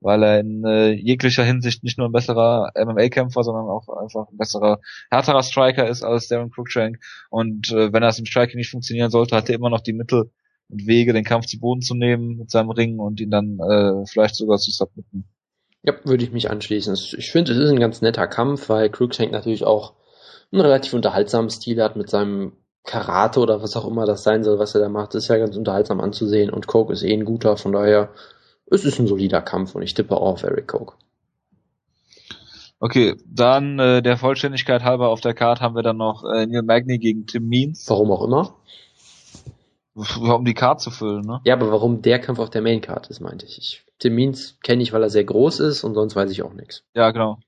S1: weil er in äh, jeglicher Hinsicht nicht nur ein besserer MMA-Kämpfer, sondern auch einfach ein besserer, härterer Striker ist als Darren Cruikshank. Und äh, wenn das im Striking nicht funktionieren sollte, hat er immer noch die Mittel und Wege, den Kampf zu Boden zu nehmen mit seinem Ring und ihn dann äh, vielleicht sogar zu submitten.
S2: Ja, würde ich mich anschließen. Ich finde, es ist ein ganz netter Kampf, weil Cruikshank natürlich auch einen relativ unterhaltsamen Stil hat mit seinem Karate oder was auch immer das sein soll, was er da macht, ist ja ganz unterhaltsam anzusehen und Coke ist eh ein guter, von daher es ist ein solider Kampf und ich tippe auch auf Eric Coke.
S1: Okay, dann äh, der Vollständigkeit halber auf der Karte haben wir dann noch äh, Neil Magny gegen Tim Means.
S2: Warum auch immer.
S1: Um die Karte zu füllen, ne?
S2: Ja, aber warum der Kampf auf der Main Card ist, meinte ich. ich Tim Means kenne ich, weil er sehr groß ist und sonst weiß ich auch nichts.
S1: Ja, genau.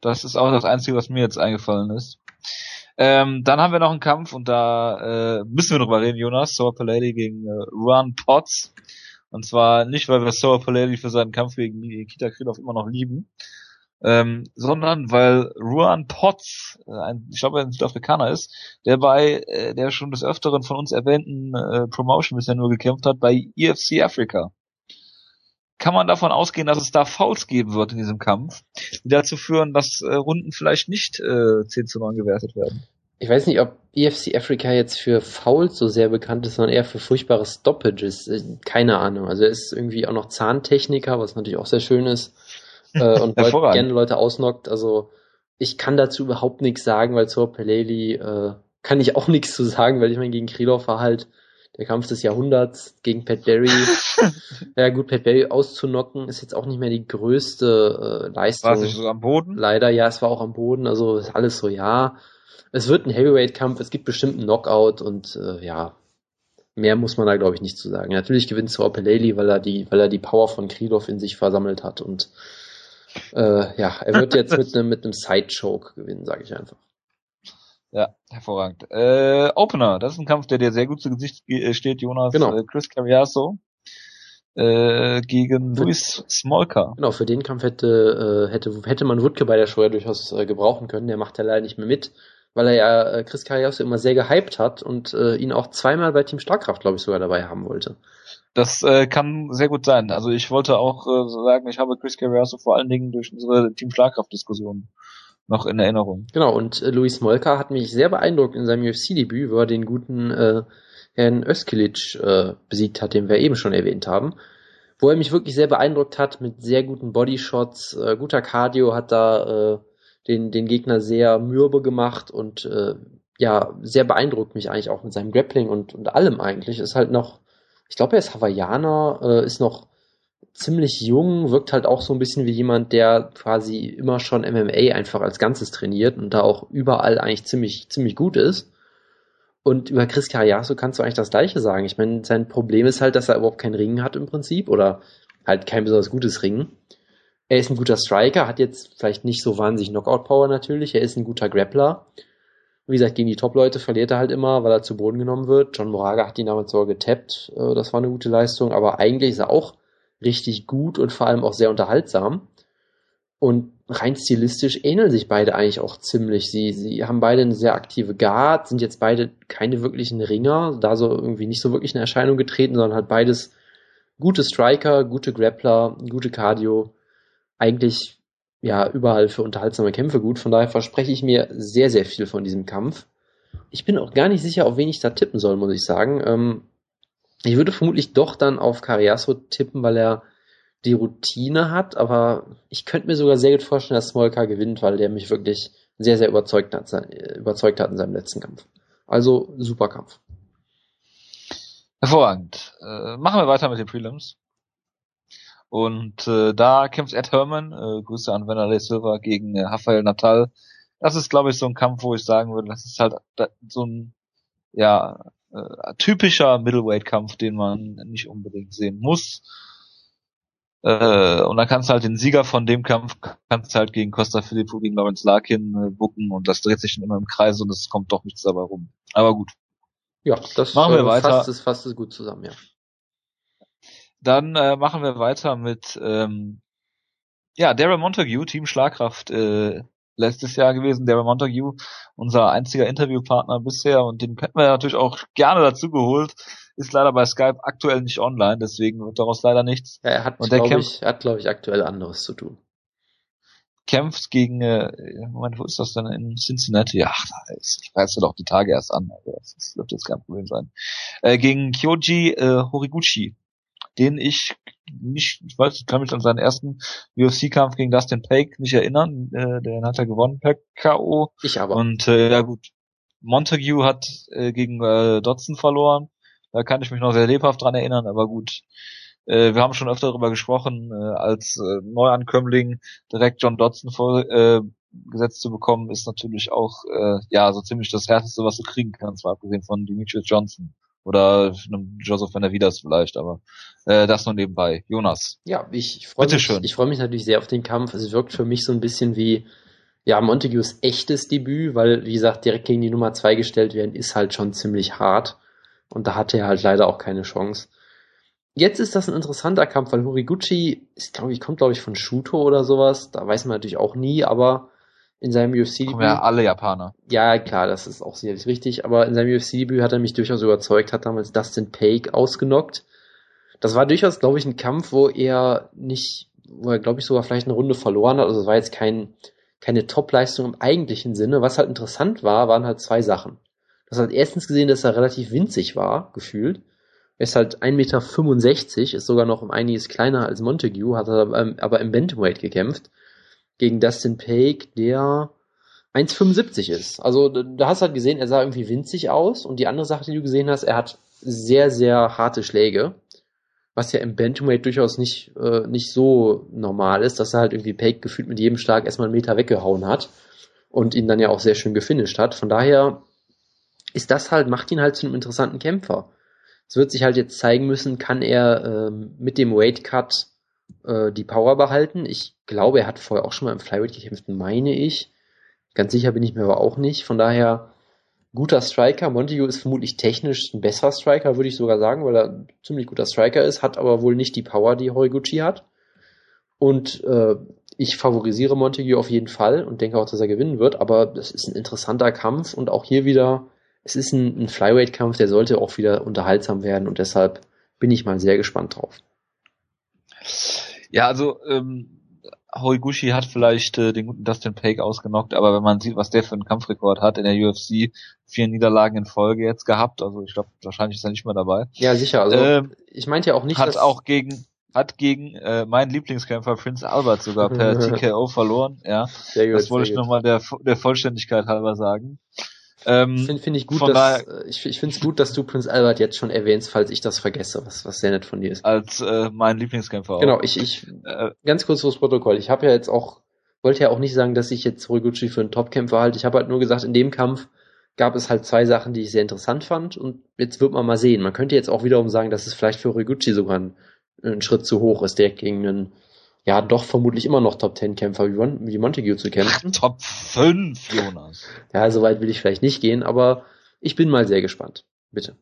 S1: Das ist auch das Einzige, was mir jetzt eingefallen ist. Ähm, dann haben wir noch einen Kampf und da äh, müssen wir drüber reden, Jonas. Sour Palady gegen äh, Ruan Potts. Und zwar nicht, weil wir Sour Palady für seinen Kampf gegen Nikita Krylov immer noch lieben, ähm, sondern weil Ruan Potts, äh, ein, ich glaube, ein Südafrikaner ist, der bei äh, der schon des Öfteren von uns erwähnten äh, Promotion bisher nur gekämpft hat, bei EFC Africa kann man davon ausgehen, dass es da Fouls geben wird in diesem Kampf, die dazu führen, dass äh, Runden vielleicht nicht äh, 10 zu 9 gewertet werden.
S2: Ich weiß nicht, ob EFC Africa jetzt für Fouls so sehr bekannt ist, sondern eher für furchtbare Stoppages. Äh, keine Ahnung. Also er ist irgendwie auch noch Zahntechniker, was natürlich auch sehr schön ist. Äh, und Leute, gerne Leute ausnockt. Also ich kann dazu überhaupt nichts sagen, weil zur Peleli äh, kann ich auch nichts zu sagen, weil ich meine, gegen Krylov war halt der Kampf des Jahrhunderts gegen Pat Barry. ja gut, Pat Barry auszunocken ist jetzt auch nicht mehr die größte äh, Leistung.
S1: War es so am Boden?
S2: Leider, ja, es war auch am Boden, also ist alles so, ja. Es wird ein Heavyweight-Kampf, es gibt bestimmt einen Knockout und äh, ja, mehr muss man da glaube ich nicht zu sagen. Natürlich gewinnt Saur Peleli, weil er die, weil er die Power von Krylov in sich versammelt hat und äh, ja, er wird jetzt mit einem mit einem Side-Choke gewinnen, sage ich einfach.
S1: Ja, hervorragend. Äh, Opener, das ist ein Kampf, der dir sehr gut zu Gesicht äh, steht, Jonas.
S2: Genau.
S1: Äh, Chris Carriaso äh, gegen Luis Smolka.
S2: Genau, für den Kampf hätte, äh, hätte, hätte man Wutke bei der Show ja durchaus äh, gebrauchen können. Der macht ja leider nicht mehr mit, weil er ja äh, Chris Carriasso immer sehr gehypt hat und äh, ihn auch zweimal bei Team Starkraft, glaube ich, sogar dabei haben wollte.
S1: Das äh, kann sehr gut sein. Also ich wollte auch äh, sagen, ich habe Chris Carriasso vor allen Dingen durch unsere Team Schlagkraft-Diskussion noch in Erinnerung.
S2: Genau, und äh, Luis Molka hat mich sehr beeindruckt in seinem UFC-Debüt, wo er den guten äh, Herrn Öskilic äh, besiegt hat, den wir eben schon erwähnt haben. Wo er mich wirklich sehr beeindruckt hat mit sehr guten Bodyshots, äh, guter Cardio, hat da äh, den, den Gegner sehr mürbe gemacht und äh, ja, sehr beeindruckt mich eigentlich auch mit seinem Grappling und, und allem eigentlich. Ist halt noch ich glaube, er ist Hawaiianer, äh, ist noch ziemlich jung, wirkt halt auch so ein bisschen wie jemand, der quasi immer schon MMA einfach als Ganzes trainiert und da auch überall eigentlich ziemlich, ziemlich gut ist. Und über Chris Carriasso kannst du eigentlich das Gleiche sagen. Ich meine, sein Problem ist halt, dass er überhaupt kein Ringen hat im Prinzip oder halt kein besonders gutes Ringen. Er ist ein guter Striker, hat jetzt vielleicht nicht so wahnsinnig Knockout-Power natürlich. Er ist ein guter Grappler. Wie gesagt, gegen die Top-Leute verliert er halt immer, weil er zu Boden genommen wird. John Moraga hat ihn damals sogar getappt. Äh, das war eine gute Leistung. Aber eigentlich ist er auch richtig gut und vor allem auch sehr unterhaltsam. Und rein stilistisch ähneln sich beide eigentlich auch ziemlich. Sie, sie haben beide eine sehr aktive Guard, sind jetzt beide keine wirklichen Ringer, da so irgendwie nicht so wirklich in Erscheinung getreten, sondern halt beides gute Striker, gute Grappler, gute Cardio. Eigentlich ja überall für unterhaltsame Kämpfe gut. Von daher verspreche ich mir sehr, sehr viel von diesem Kampf. Ich bin auch gar nicht sicher, auf wen ich da tippen soll, muss ich sagen. Ähm, ich würde vermutlich doch dann auf Cariaso tippen, weil er die Routine hat, aber ich könnte mir sogar sehr gut vorstellen, dass Smolka gewinnt, weil der mich wirklich sehr, sehr überzeugt hat, überzeugt hat in seinem letzten Kampf. Also super Kampf.
S1: Hervorragend. Äh, machen wir weiter mit den Prelims. Und äh, da kämpft Ed Herman, äh, Grüße an Vanderlei Silva gegen äh, Rafael Natal. Das ist, glaube ich, so ein Kampf, wo ich sagen würde, das ist halt so ein ja äh, typischer Middleweight-Kampf, den man nicht unbedingt sehen muss. Äh, und dann kannst du halt den Sieger von dem Kampf kannst du halt gegen Costa Filippo, gegen Lawrence Larkin äh, bucken und das dreht sich dann immer im Kreis und es kommt doch nichts dabei rum. Aber gut.
S2: Ja, das machen wir äh, weiter. Fasst es, fasst es gut zusammen, ja.
S1: Dann äh, machen wir weiter mit ähm, ja, Daryl Montague, Team Schlagkraft, äh, letztes Jahr gewesen. Daryl Montague, unser einziger Interviewpartner bisher und den hätten wir natürlich auch gerne dazu geholt. Ist leider bei Skype aktuell nicht online, deswegen wird daraus leider nichts.
S2: Ja, er hat, glaube ich, hat, glaube ich, aktuell anderes zu tun.
S1: Kämpft gegen, äh, Moment, wo ist das denn? In Cincinnati? Ja, ich weiß ja doch die Tage erst an, also das wird jetzt kein Problem sein. Äh, gegen Kyoji äh, Horiguchi den ich nicht, ich weiß, ich kann mich an seinen ersten UFC-Kampf gegen Dustin Pake nicht erinnern. Äh, den hat er gewonnen per K.O.
S2: Ich aber.
S1: Und äh, ja gut, Montague hat äh, gegen äh, Dodson verloren. Da kann ich mich noch sehr lebhaft dran erinnern, aber gut. Äh, wir haben schon öfter darüber gesprochen, äh, als äh, Neuankömmling direkt John Dodson vorgesetzt äh, zu bekommen, ist natürlich auch äh, ja so ziemlich das Härteste, was du kriegen kannst, mal abgesehen von Demetrius Johnson. Oder einem Joseph Benavides vielleicht, aber äh, das nur nebenbei. Jonas.
S2: Ja, ich, ich freue mich, schön. ich freue mich natürlich sehr auf den Kampf. Es wirkt für mich so ein bisschen wie ja, Montagues echtes Debüt, weil, wie gesagt, direkt gegen die Nummer zwei gestellt werden, ist halt schon ziemlich hart. Und da hatte er halt leider auch keine Chance. Jetzt ist das ein interessanter Kampf, weil Horiguchi ist, glaube ich, kommt, glaube ich, von Shuto oder sowas. Da weiß man natürlich auch nie, aber in seinem UFC-Debüt.
S1: Ja, alle Japaner.
S2: Ja, klar, das ist auch sicherlich richtig, aber in seinem UFC-Debüt hat er mich durchaus überzeugt, hat damals Dustin Pake ausgenockt. Das war durchaus, glaube ich, ein Kampf, wo er nicht, wo er, glaube ich, sogar vielleicht eine Runde verloren hat. Also es war jetzt kein, keine Top-Leistung im eigentlichen Sinne. Was halt interessant war, waren halt zwei Sachen. Das hat erstens gesehen, dass er relativ winzig war, gefühlt. Er ist halt 1,65 Meter, ist sogar noch um einiges kleiner als Montague, hat aber im Bantamweight gekämpft gegen Dustin Pake, der 1,75 ist. Also da hast du halt gesehen, er sah irgendwie winzig aus und die andere Sache, die du gesehen hast, er hat sehr, sehr harte Schläge, was ja im Bantamweight durchaus nicht, äh, nicht so normal ist, dass er halt irgendwie Pake gefühlt mit jedem Schlag erstmal einen Meter weggehauen hat und ihn dann ja auch sehr schön gefinisht hat. Von daher ist das halt, macht ihn halt zu einem interessanten Kämpfer. Es wird sich halt jetzt zeigen müssen, kann er ähm, mit dem Weight Cut äh, die Power behalten. Ich glaube, er hat vorher auch schon mal im Flyweight gekämpft, meine ich. Ganz sicher bin ich mir aber auch nicht. Von daher guter Striker. Montague ist vermutlich technisch ein besserer Striker, würde ich sogar sagen, weil er ein ziemlich guter Striker ist, hat aber wohl nicht die Power, die Horiguchi hat. Und äh, ich favorisiere Montague auf jeden Fall und denke auch, dass er gewinnen wird, aber es ist ein interessanter Kampf und auch hier wieder, es ist ein, ein Flyweight-Kampf, der sollte auch wieder unterhaltsam werden und deshalb bin ich mal sehr gespannt drauf.
S1: Ja, also ähm, Horiguchi hat vielleicht äh, den guten Dustin Pake ausgenockt, aber wenn man sieht, was der für einen Kampfrekord hat in der UFC, vier Niederlagen in Folge jetzt gehabt, also ich glaube, wahrscheinlich ist er nicht mehr dabei.
S2: Ja, sicher. Also ähm, ich meinte ja auch nicht,
S1: hat dass auch gegen hat gegen äh, meinen Lieblingskämpfer Prince Albert sogar per TKO verloren. Ja, sehr gut, das wollte ich nochmal der der Vollständigkeit halber sagen.
S2: Ähm, Finde find ich gut, dass, äh, ich, ich finde es gut, dass du Prince Albert jetzt schon erwähnst, falls ich das vergesse, was, was sehr nett von dir ist.
S1: Als äh, mein Lieblingskämpfer auch.
S2: Genau, ich, ich äh, ganz kurz fürs Protokoll. Ich habe ja jetzt auch, wollte ja auch nicht sagen, dass ich jetzt Horiguchi für einen Topkämpfer halte. Ich habe halt nur gesagt, in dem Kampf gab es halt zwei Sachen, die ich sehr interessant fand und jetzt wird man mal sehen. Man könnte jetzt auch wiederum sagen, dass es vielleicht für Horiguchi sogar ein, ein Schritt zu hoch ist, der gegen einen ja doch vermutlich immer noch Top Ten Kämpfer wie, Mon wie Montague zu kämpfen.
S1: Top 5, Jonas.
S2: Ja, so weit will ich vielleicht nicht gehen, aber ich bin mal sehr gespannt. Bitte.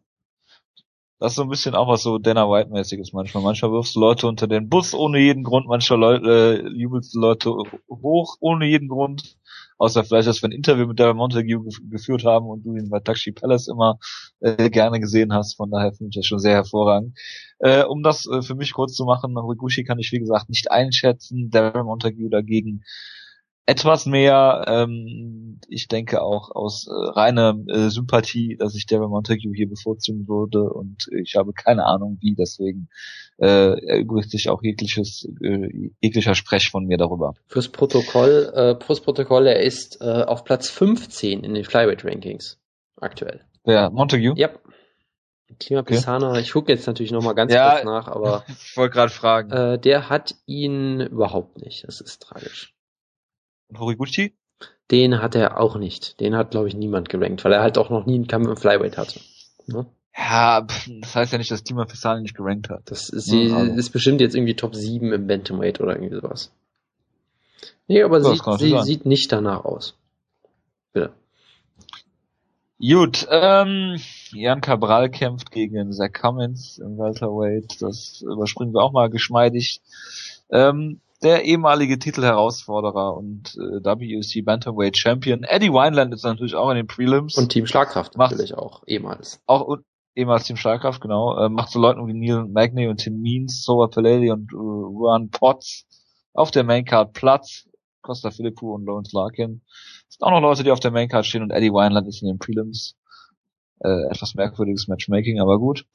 S1: Das ist so ein bisschen auch was so Dana White-mäßiges manchmal. Manchmal wirfst du Leute unter den Bus ohne jeden Grund, manchmal Leute, äh, jubelst du Leute hoch ohne jeden Grund. Außer vielleicht, dass wir ein Interview mit Darren Montague geführt haben und du ihn bei Taxi Palace immer äh, gerne gesehen hast. Von daher finde ich das schon sehr hervorragend. Äh, um das äh, für mich kurz zu machen, Horiguchi kann ich wie gesagt nicht einschätzen. Darren Montague dagegen etwas mehr. Ähm, ich denke auch aus äh, reiner äh, Sympathie, dass ich Darren Montague hier bevorzugen würde und ich habe keine Ahnung wie, deswegen äh, erübrigt sich auch jegliches, äh, jeglicher Sprech von mir darüber.
S2: Fürs Protokoll, äh, fürs Protokoll, er ist äh, auf Platz 15 in den Flyweight Rankings aktuell.
S1: Wer, Montague?
S2: Ja. Klima Pisana, okay. ich gucke jetzt natürlich nochmal ganz ja, kurz nach, aber
S1: ich wollte gerade fragen.
S2: Äh, der hat ihn überhaupt nicht. Das ist tragisch.
S1: Und Horiguchi?
S2: Den hat er auch nicht. Den hat, glaube ich, niemand gerankt, weil er halt auch noch nie einen Kampf im Flyweight hatte.
S1: Ne? Ja, das heißt ja nicht, dass Tima Fisani nicht gerankt hat.
S2: Das ist, sie ja, ist bestimmt jetzt irgendwie Top 7 im Bantamweight oder irgendwie sowas. Nee, aber so, sieht, sie sieht nicht danach aus. Bitte.
S1: Gut, ähm, Jan Cabral kämpft gegen Zach Cummins im Welterweight. Das überspringen wir auch mal geschmeidig. Ähm, der ehemalige Titelherausforderer und äh, WC Bantamweight Champion Eddie Wineland ist natürlich auch in den Prelims.
S2: Und Team Schlagkraft macht, natürlich auch, ehemals.
S1: Auch ehemals Team Schlagkraft, genau. Äh, macht so Leuten wie Neil Magny und Tim Means, Sova Peledi und äh, Ruan Potts auf der Maincard Platz. Costa Philippou und Lawrence Larkin. Es sind auch noch Leute, die auf der Maincard stehen und Eddie Wineland ist in den Prelims. Äh, etwas merkwürdiges Matchmaking, aber gut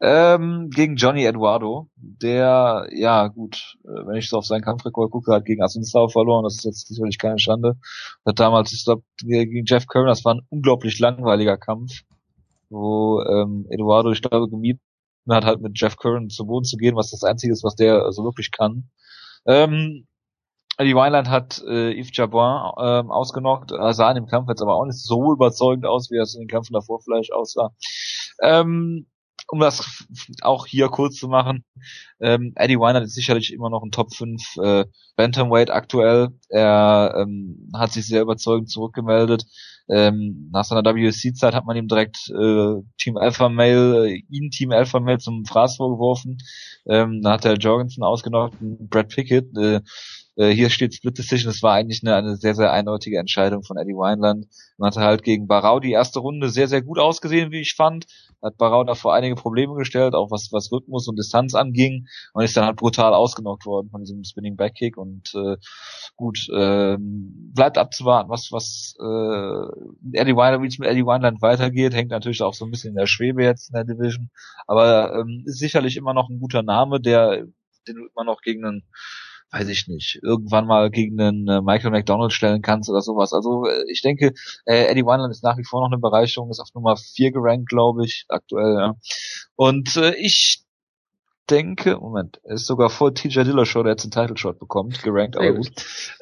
S1: ähm, gegen Johnny Eduardo, der, ja gut, äh, wenn ich so auf seinen Kampfrekord gucke, hat gegen Asunzao verloren, das ist jetzt sicherlich keine Schande. Hat damals, ich glaube, gegen Jeff Curran, das war ein unglaublich langweiliger Kampf, wo ähm, Eduardo, ich glaube, gemieden hat, halt mit Jeff Curran zu Boden zu gehen, was das Einzige ist, was der so wirklich kann. Ähm, Eddie Wineland hat äh, Yves Jabouin ähm, ausgenockt, er sah in dem Kampf jetzt aber auch nicht so überzeugend aus, wie er es in den Kämpfen davor vielleicht aussah. Ähm, um das auch hier kurz zu machen, ähm, Eddie Weiner ist sicherlich immer noch ein Top 5 äh, Bantamweight aktuell. Er ähm, hat sich sehr überzeugend zurückgemeldet. Ähm, nach seiner WC-Zeit hat man ihm direkt äh, Team Alpha Male, äh, ihn Team Alpha Male zum Fraß vorgeworfen. Ähm, dann hat er Jorgensen ausgenockt, Brad Pickett. Äh, äh, hier steht Split Decision. Es war eigentlich eine, eine sehr, sehr eindeutige Entscheidung von Eddie Wineland. Man hatte halt gegen Barau die erste Runde sehr, sehr gut ausgesehen, wie ich fand. Hat Barau davor einige Probleme gestellt, auch was, was Rhythmus und Distanz anging. Und ist dann halt brutal ausgenockt worden von diesem Spinning Backkick. Und äh, gut, äh, bleibt abzuwarten, was, was äh, Eddie Wineland, wie es mit Eddie Wineland weitergeht. Hängt natürlich auch so ein bisschen in der Schwebe jetzt in der Division. Aber ähm, ist sicherlich immer noch ein guter Name, der den du immer noch gegen einen weiß ich nicht, irgendwann mal gegen einen äh, Michael McDonald stellen kannst oder sowas. Also äh, ich denke, äh, Eddie Wineland ist nach wie vor noch eine Bereicherung, ist auf Nummer 4 gerankt, glaube ich, aktuell. Ja. Und äh, ich denke, Moment, er ist sogar vor TJ Dillashaw, der jetzt einen Title Shot bekommt, gerankt, aber gut.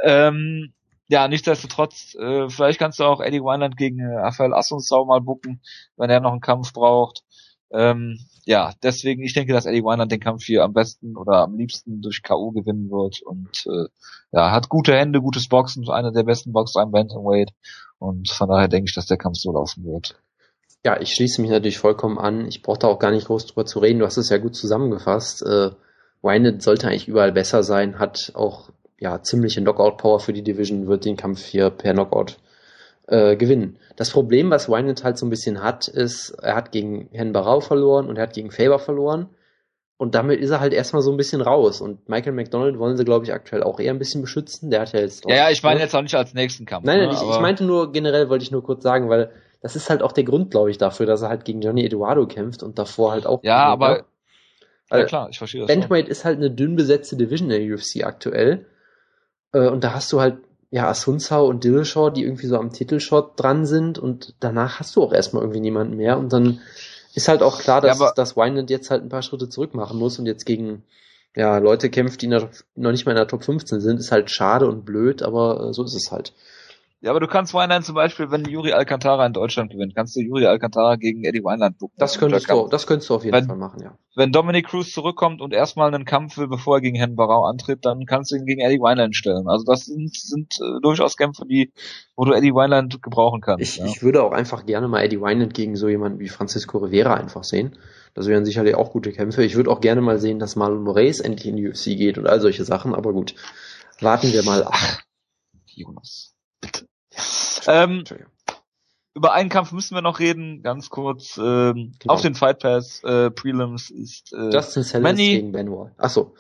S1: Ähm, ja, nichtsdestotrotz, äh, vielleicht kannst du auch Eddie Wineland gegen äh, Rafael Assunção mal bucken, wenn er noch einen Kampf braucht. Ähm, ja, deswegen, ich denke, dass Eddie Weinand den Kampf hier am besten oder am liebsten durch K.O. gewinnen wird und äh, ja, hat gute Hände, gutes Boxen, einer der besten Boxer im Bantamweight und von daher denke ich, dass der Kampf so laufen wird.
S2: Ja, ich schließe mich natürlich vollkommen an. Ich brauche da auch gar nicht groß drüber zu reden. Du hast es ja gut zusammengefasst. Äh, Wynett sollte eigentlich überall besser sein, hat auch ja ziemliche Knockout-Power für die Division, wird den Kampf hier per Knockout äh, gewinnen. Das Problem, was Wynett halt so ein bisschen hat, ist, er hat gegen Herrn Barau verloren und er hat gegen Faber verloren. Und damit ist er halt erstmal so ein bisschen raus. Und Michael McDonald wollen sie, glaube ich, aktuell auch eher ein bisschen beschützen. Der hat ja jetzt.
S1: Ja, ja, ich meine jetzt auch nicht als nächsten Kampf.
S2: Nein, ne, ich, ich meinte nur, generell wollte ich nur kurz sagen, weil das ist halt auch der Grund, glaube ich, dafür, dass er halt gegen Johnny Eduardo kämpft und davor halt auch.
S1: Ja, aber. Ja, klar, ich verstehe das.
S2: Bantamweight ist halt eine dünn besetzte Division der UFC aktuell. Äh, und da hast du halt ja, Asunsao und Dillashaw, die irgendwie so am Titelshot dran sind und danach hast du auch erstmal irgendwie niemanden mehr und dann ist halt auch klar, dass, ja, dass Wineland jetzt halt ein paar Schritte zurück machen muss und jetzt gegen ja, Leute kämpft, die noch nicht mal in der Top 15 sind, ist halt schade und blöd, aber äh, so ist es halt.
S1: Ja, aber du kannst Weinland zum Beispiel, wenn Juri Alcantara in Deutschland gewinnt, kannst du Juri Alcantara gegen Eddie Weinland buchen.
S2: Das könntest du, das könntest du auf jeden wenn, Fall machen, ja.
S1: Wenn Dominic Cruz zurückkommt und erstmal einen Kampf will, bevor er gegen Herrn Barau antritt, dann kannst du ihn gegen Eddie Weinland stellen. Also das sind, sind äh, durchaus Kämpfe, die, wo du Eddie Weinland gebrauchen kannst.
S2: Ich, ja. ich würde auch einfach gerne mal Eddie Weinland gegen so jemanden wie Francisco Rivera einfach sehen. Das wären sicherlich auch gute Kämpfe. Ich würde auch gerne mal sehen, dass Marlon Moraes endlich in die UFC geht und all solche Sachen, aber gut. Warten wir mal ab.
S1: Jonas. Ähm, über einen Kampf müssen wir noch reden, ganz kurz. Ähm, genau. Auf den Fight Pass äh, Prelims ist
S2: äh, Justin Sellers Manny, gegen Ben Wall. Achso.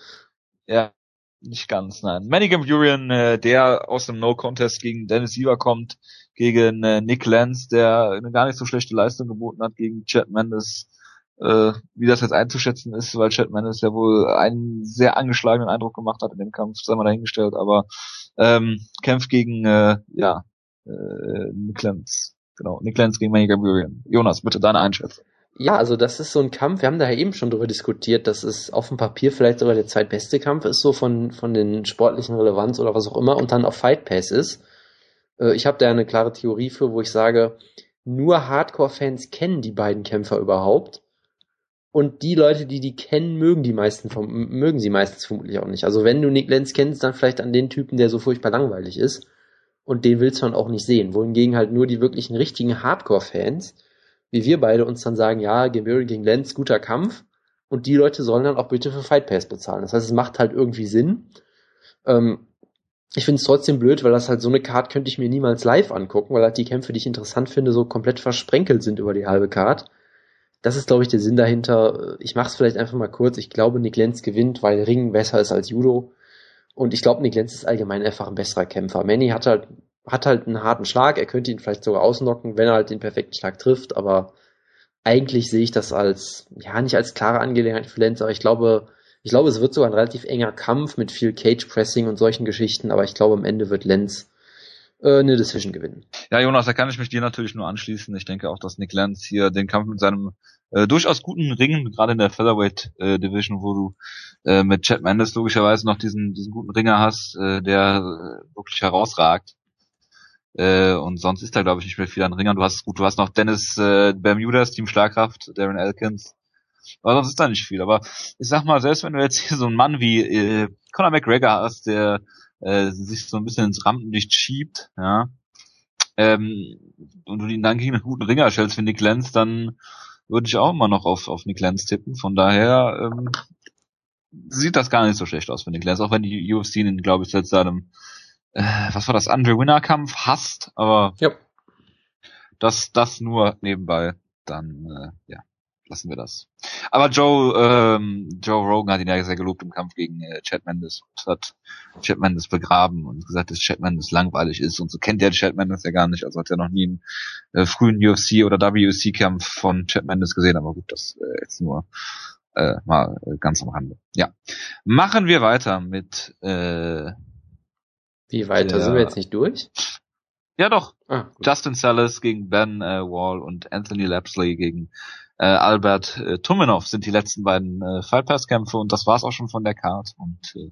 S1: Ja, nicht ganz, nein. Manny Gamburian, äh, der aus dem No-Contest gegen Dennis Siever kommt, gegen äh, Nick Lenz, der eine gar nicht so schlechte Leistung geboten hat gegen Chad Mendes. Äh, wie das jetzt einzuschätzen ist, weil Chad Mendes ja wohl einen sehr angeschlagenen Eindruck gemacht hat in dem Kampf, sei mal dahingestellt, aber ähm, kämpft gegen äh, ja äh, Nick Lenz. Genau, Nick Lenz gegen Manny Gabriel. Jonas, bitte deine Einschätzung.
S2: Ja, also das ist so ein Kampf, wir haben da ja eben schon drüber diskutiert, dass es auf dem Papier vielleicht sogar der zweitbeste Kampf ist, so von, von den sportlichen Relevanz oder was auch immer, und dann auf Fight Pass ist. Äh, ich habe da eine klare Theorie für, wo ich sage, nur Hardcore-Fans kennen die beiden Kämpfer überhaupt. Und die Leute, die die kennen, mögen die meisten mögen sie meistens vermutlich auch nicht. Also wenn du Nick Lenz kennst, dann vielleicht an den Typen, der so furchtbar langweilig ist und den willst du dann auch nicht sehen. Wohingegen halt nur die wirklichen richtigen Hardcore-Fans, wie wir beide uns dann sagen, ja, Gambieri gegen Lenz, guter Kampf. Und die Leute sollen dann auch bitte für Fight Pass bezahlen. Das heißt, es macht halt irgendwie Sinn. Ähm, ich finde es trotzdem blöd, weil das halt so eine Card könnte ich mir niemals live angucken, weil halt die Kämpfe, die ich interessant finde, so komplett versprenkelt sind über die halbe Card. Das ist, glaube ich, der Sinn dahinter. Ich mache es vielleicht einfach mal kurz. Ich glaube, Nick Lenz gewinnt, weil Ring besser ist als Judo. Und ich glaube, Nick Lenz ist allgemein einfach ein besserer Kämpfer. Manny hat halt, hat halt einen harten Schlag. Er könnte ihn vielleicht sogar ausnocken, wenn er halt den perfekten Schlag trifft. Aber eigentlich sehe ich das als, ja, nicht als klare Angelegenheit für Lenz, aber ich glaube, ich glaube, es wird sogar ein relativ enger Kampf mit viel Cage Pressing und solchen Geschichten. Aber ich glaube, am Ende wird Lenz äh, eine Decision gewinnen.
S1: Ja, Jonas, da kann ich mich dir natürlich nur anschließen. Ich denke auch, dass Nick Lenz hier den Kampf mit seinem äh, durchaus guten Ringen, gerade in der Featherweight äh, Division, wo du äh, mit Chad Mendes logischerweise noch diesen, diesen guten Ringer hast, äh, der äh, wirklich herausragt. Äh, und sonst ist da, glaube ich, nicht mehr viel an Ringern. Du hast gut, du hast noch Dennis äh, Bermudas, Team Schlagkraft, Darren Elkins. Aber sonst ist da nicht viel. Aber ich sag mal, selbst wenn du jetzt hier so einen Mann wie äh, Conor McGregor hast, der äh, sich so ein bisschen ins Rampenlicht schiebt, ja, ähm, und du ihn dann gegen einen guten Ringer stellst wie Nick Lenz, dann würde ich auch immer noch auf, auf Nick Lenz tippen. Von daher ähm, sieht das gar nicht so schlecht aus für Nick Lenz, auch wenn die UFC ihn, glaube ich, seit seinem, äh, was war das, Andre Winner Kampf hasst, aber ja. das, das nur nebenbei, dann, äh, ja lassen wir das. Aber Joe, ähm, Joe Rogan hat ihn ja sehr gelobt im Kampf gegen äh, Chad Mendes und hat Chad Mendes begraben und gesagt, dass Chad Mendes langweilig ist und so kennt der Chad Mendes ja gar nicht, also hat er noch nie einen äh, frühen UFC oder WC Kampf von Chad Mendes gesehen, aber gut, das äh, jetzt nur äh, mal äh, ganz am Rande. Ja. Machen wir weiter mit äh,
S2: Wie weiter? Der, Sind wir jetzt nicht durch?
S1: Ja doch. Ah, Justin Salas gegen Ben äh, Wall und Anthony Lapsley gegen äh, Albert äh, Tumenov sind die letzten beiden äh, Fight Pass Kämpfe und das war's auch schon von der Card und äh,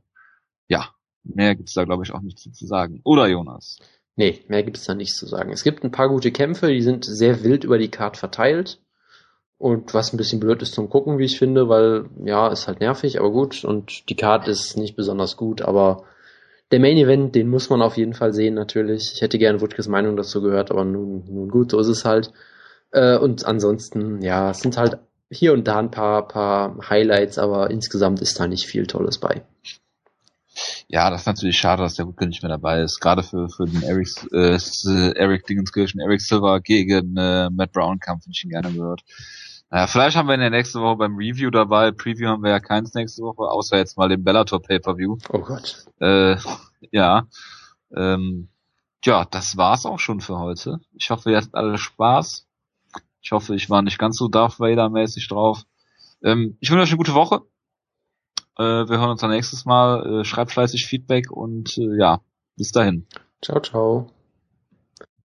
S1: ja, mehr gibt's da glaube ich auch nicht zu, sagen. Oder Jonas?
S2: Nee, mehr gibt's da nichts zu sagen. Es gibt ein paar gute Kämpfe, die sind sehr wild über die Card verteilt Und was ein bisschen blöd ist zum Gucken, wie ich finde, weil ja, ist halt nervig, aber gut. Und die Card ist nicht besonders gut, aber der Main Event, den muss man auf jeden Fall sehen, natürlich. Ich hätte gerne Wutges Meinung dazu gehört, aber nun, nun gut, so ist es halt. Äh, und ansonsten, ja, es sind halt hier und da ein paar, paar Highlights, aber insgesamt ist da nicht viel Tolles bei.
S1: Ja, das ist natürlich schade, dass der Wutke nicht mehr dabei ist. Gerade für, für den Eric, äh, Eric Dingenskirchen, Eric Silver gegen äh, Matt Brown Kampf, den ich ihn gerne gehört. Naja, vielleicht haben wir in der nächsten Woche beim Review dabei. Preview haben wir ja keins nächste Woche, außer jetzt mal den Bellator Pay-Per-View.
S2: Oh Gott.
S1: Äh, ja. Ähm, ja, das war's auch schon für heute. Ich hoffe, ihr hattet alle Spaß. Ich hoffe, ich war nicht ganz so Darth Vader-mäßig drauf. Ähm, ich wünsche euch eine gute Woche. Äh, wir hören uns dann nächstes Mal. Äh, schreibt fleißig Feedback und äh, ja, bis dahin.
S2: Ciao, ciao.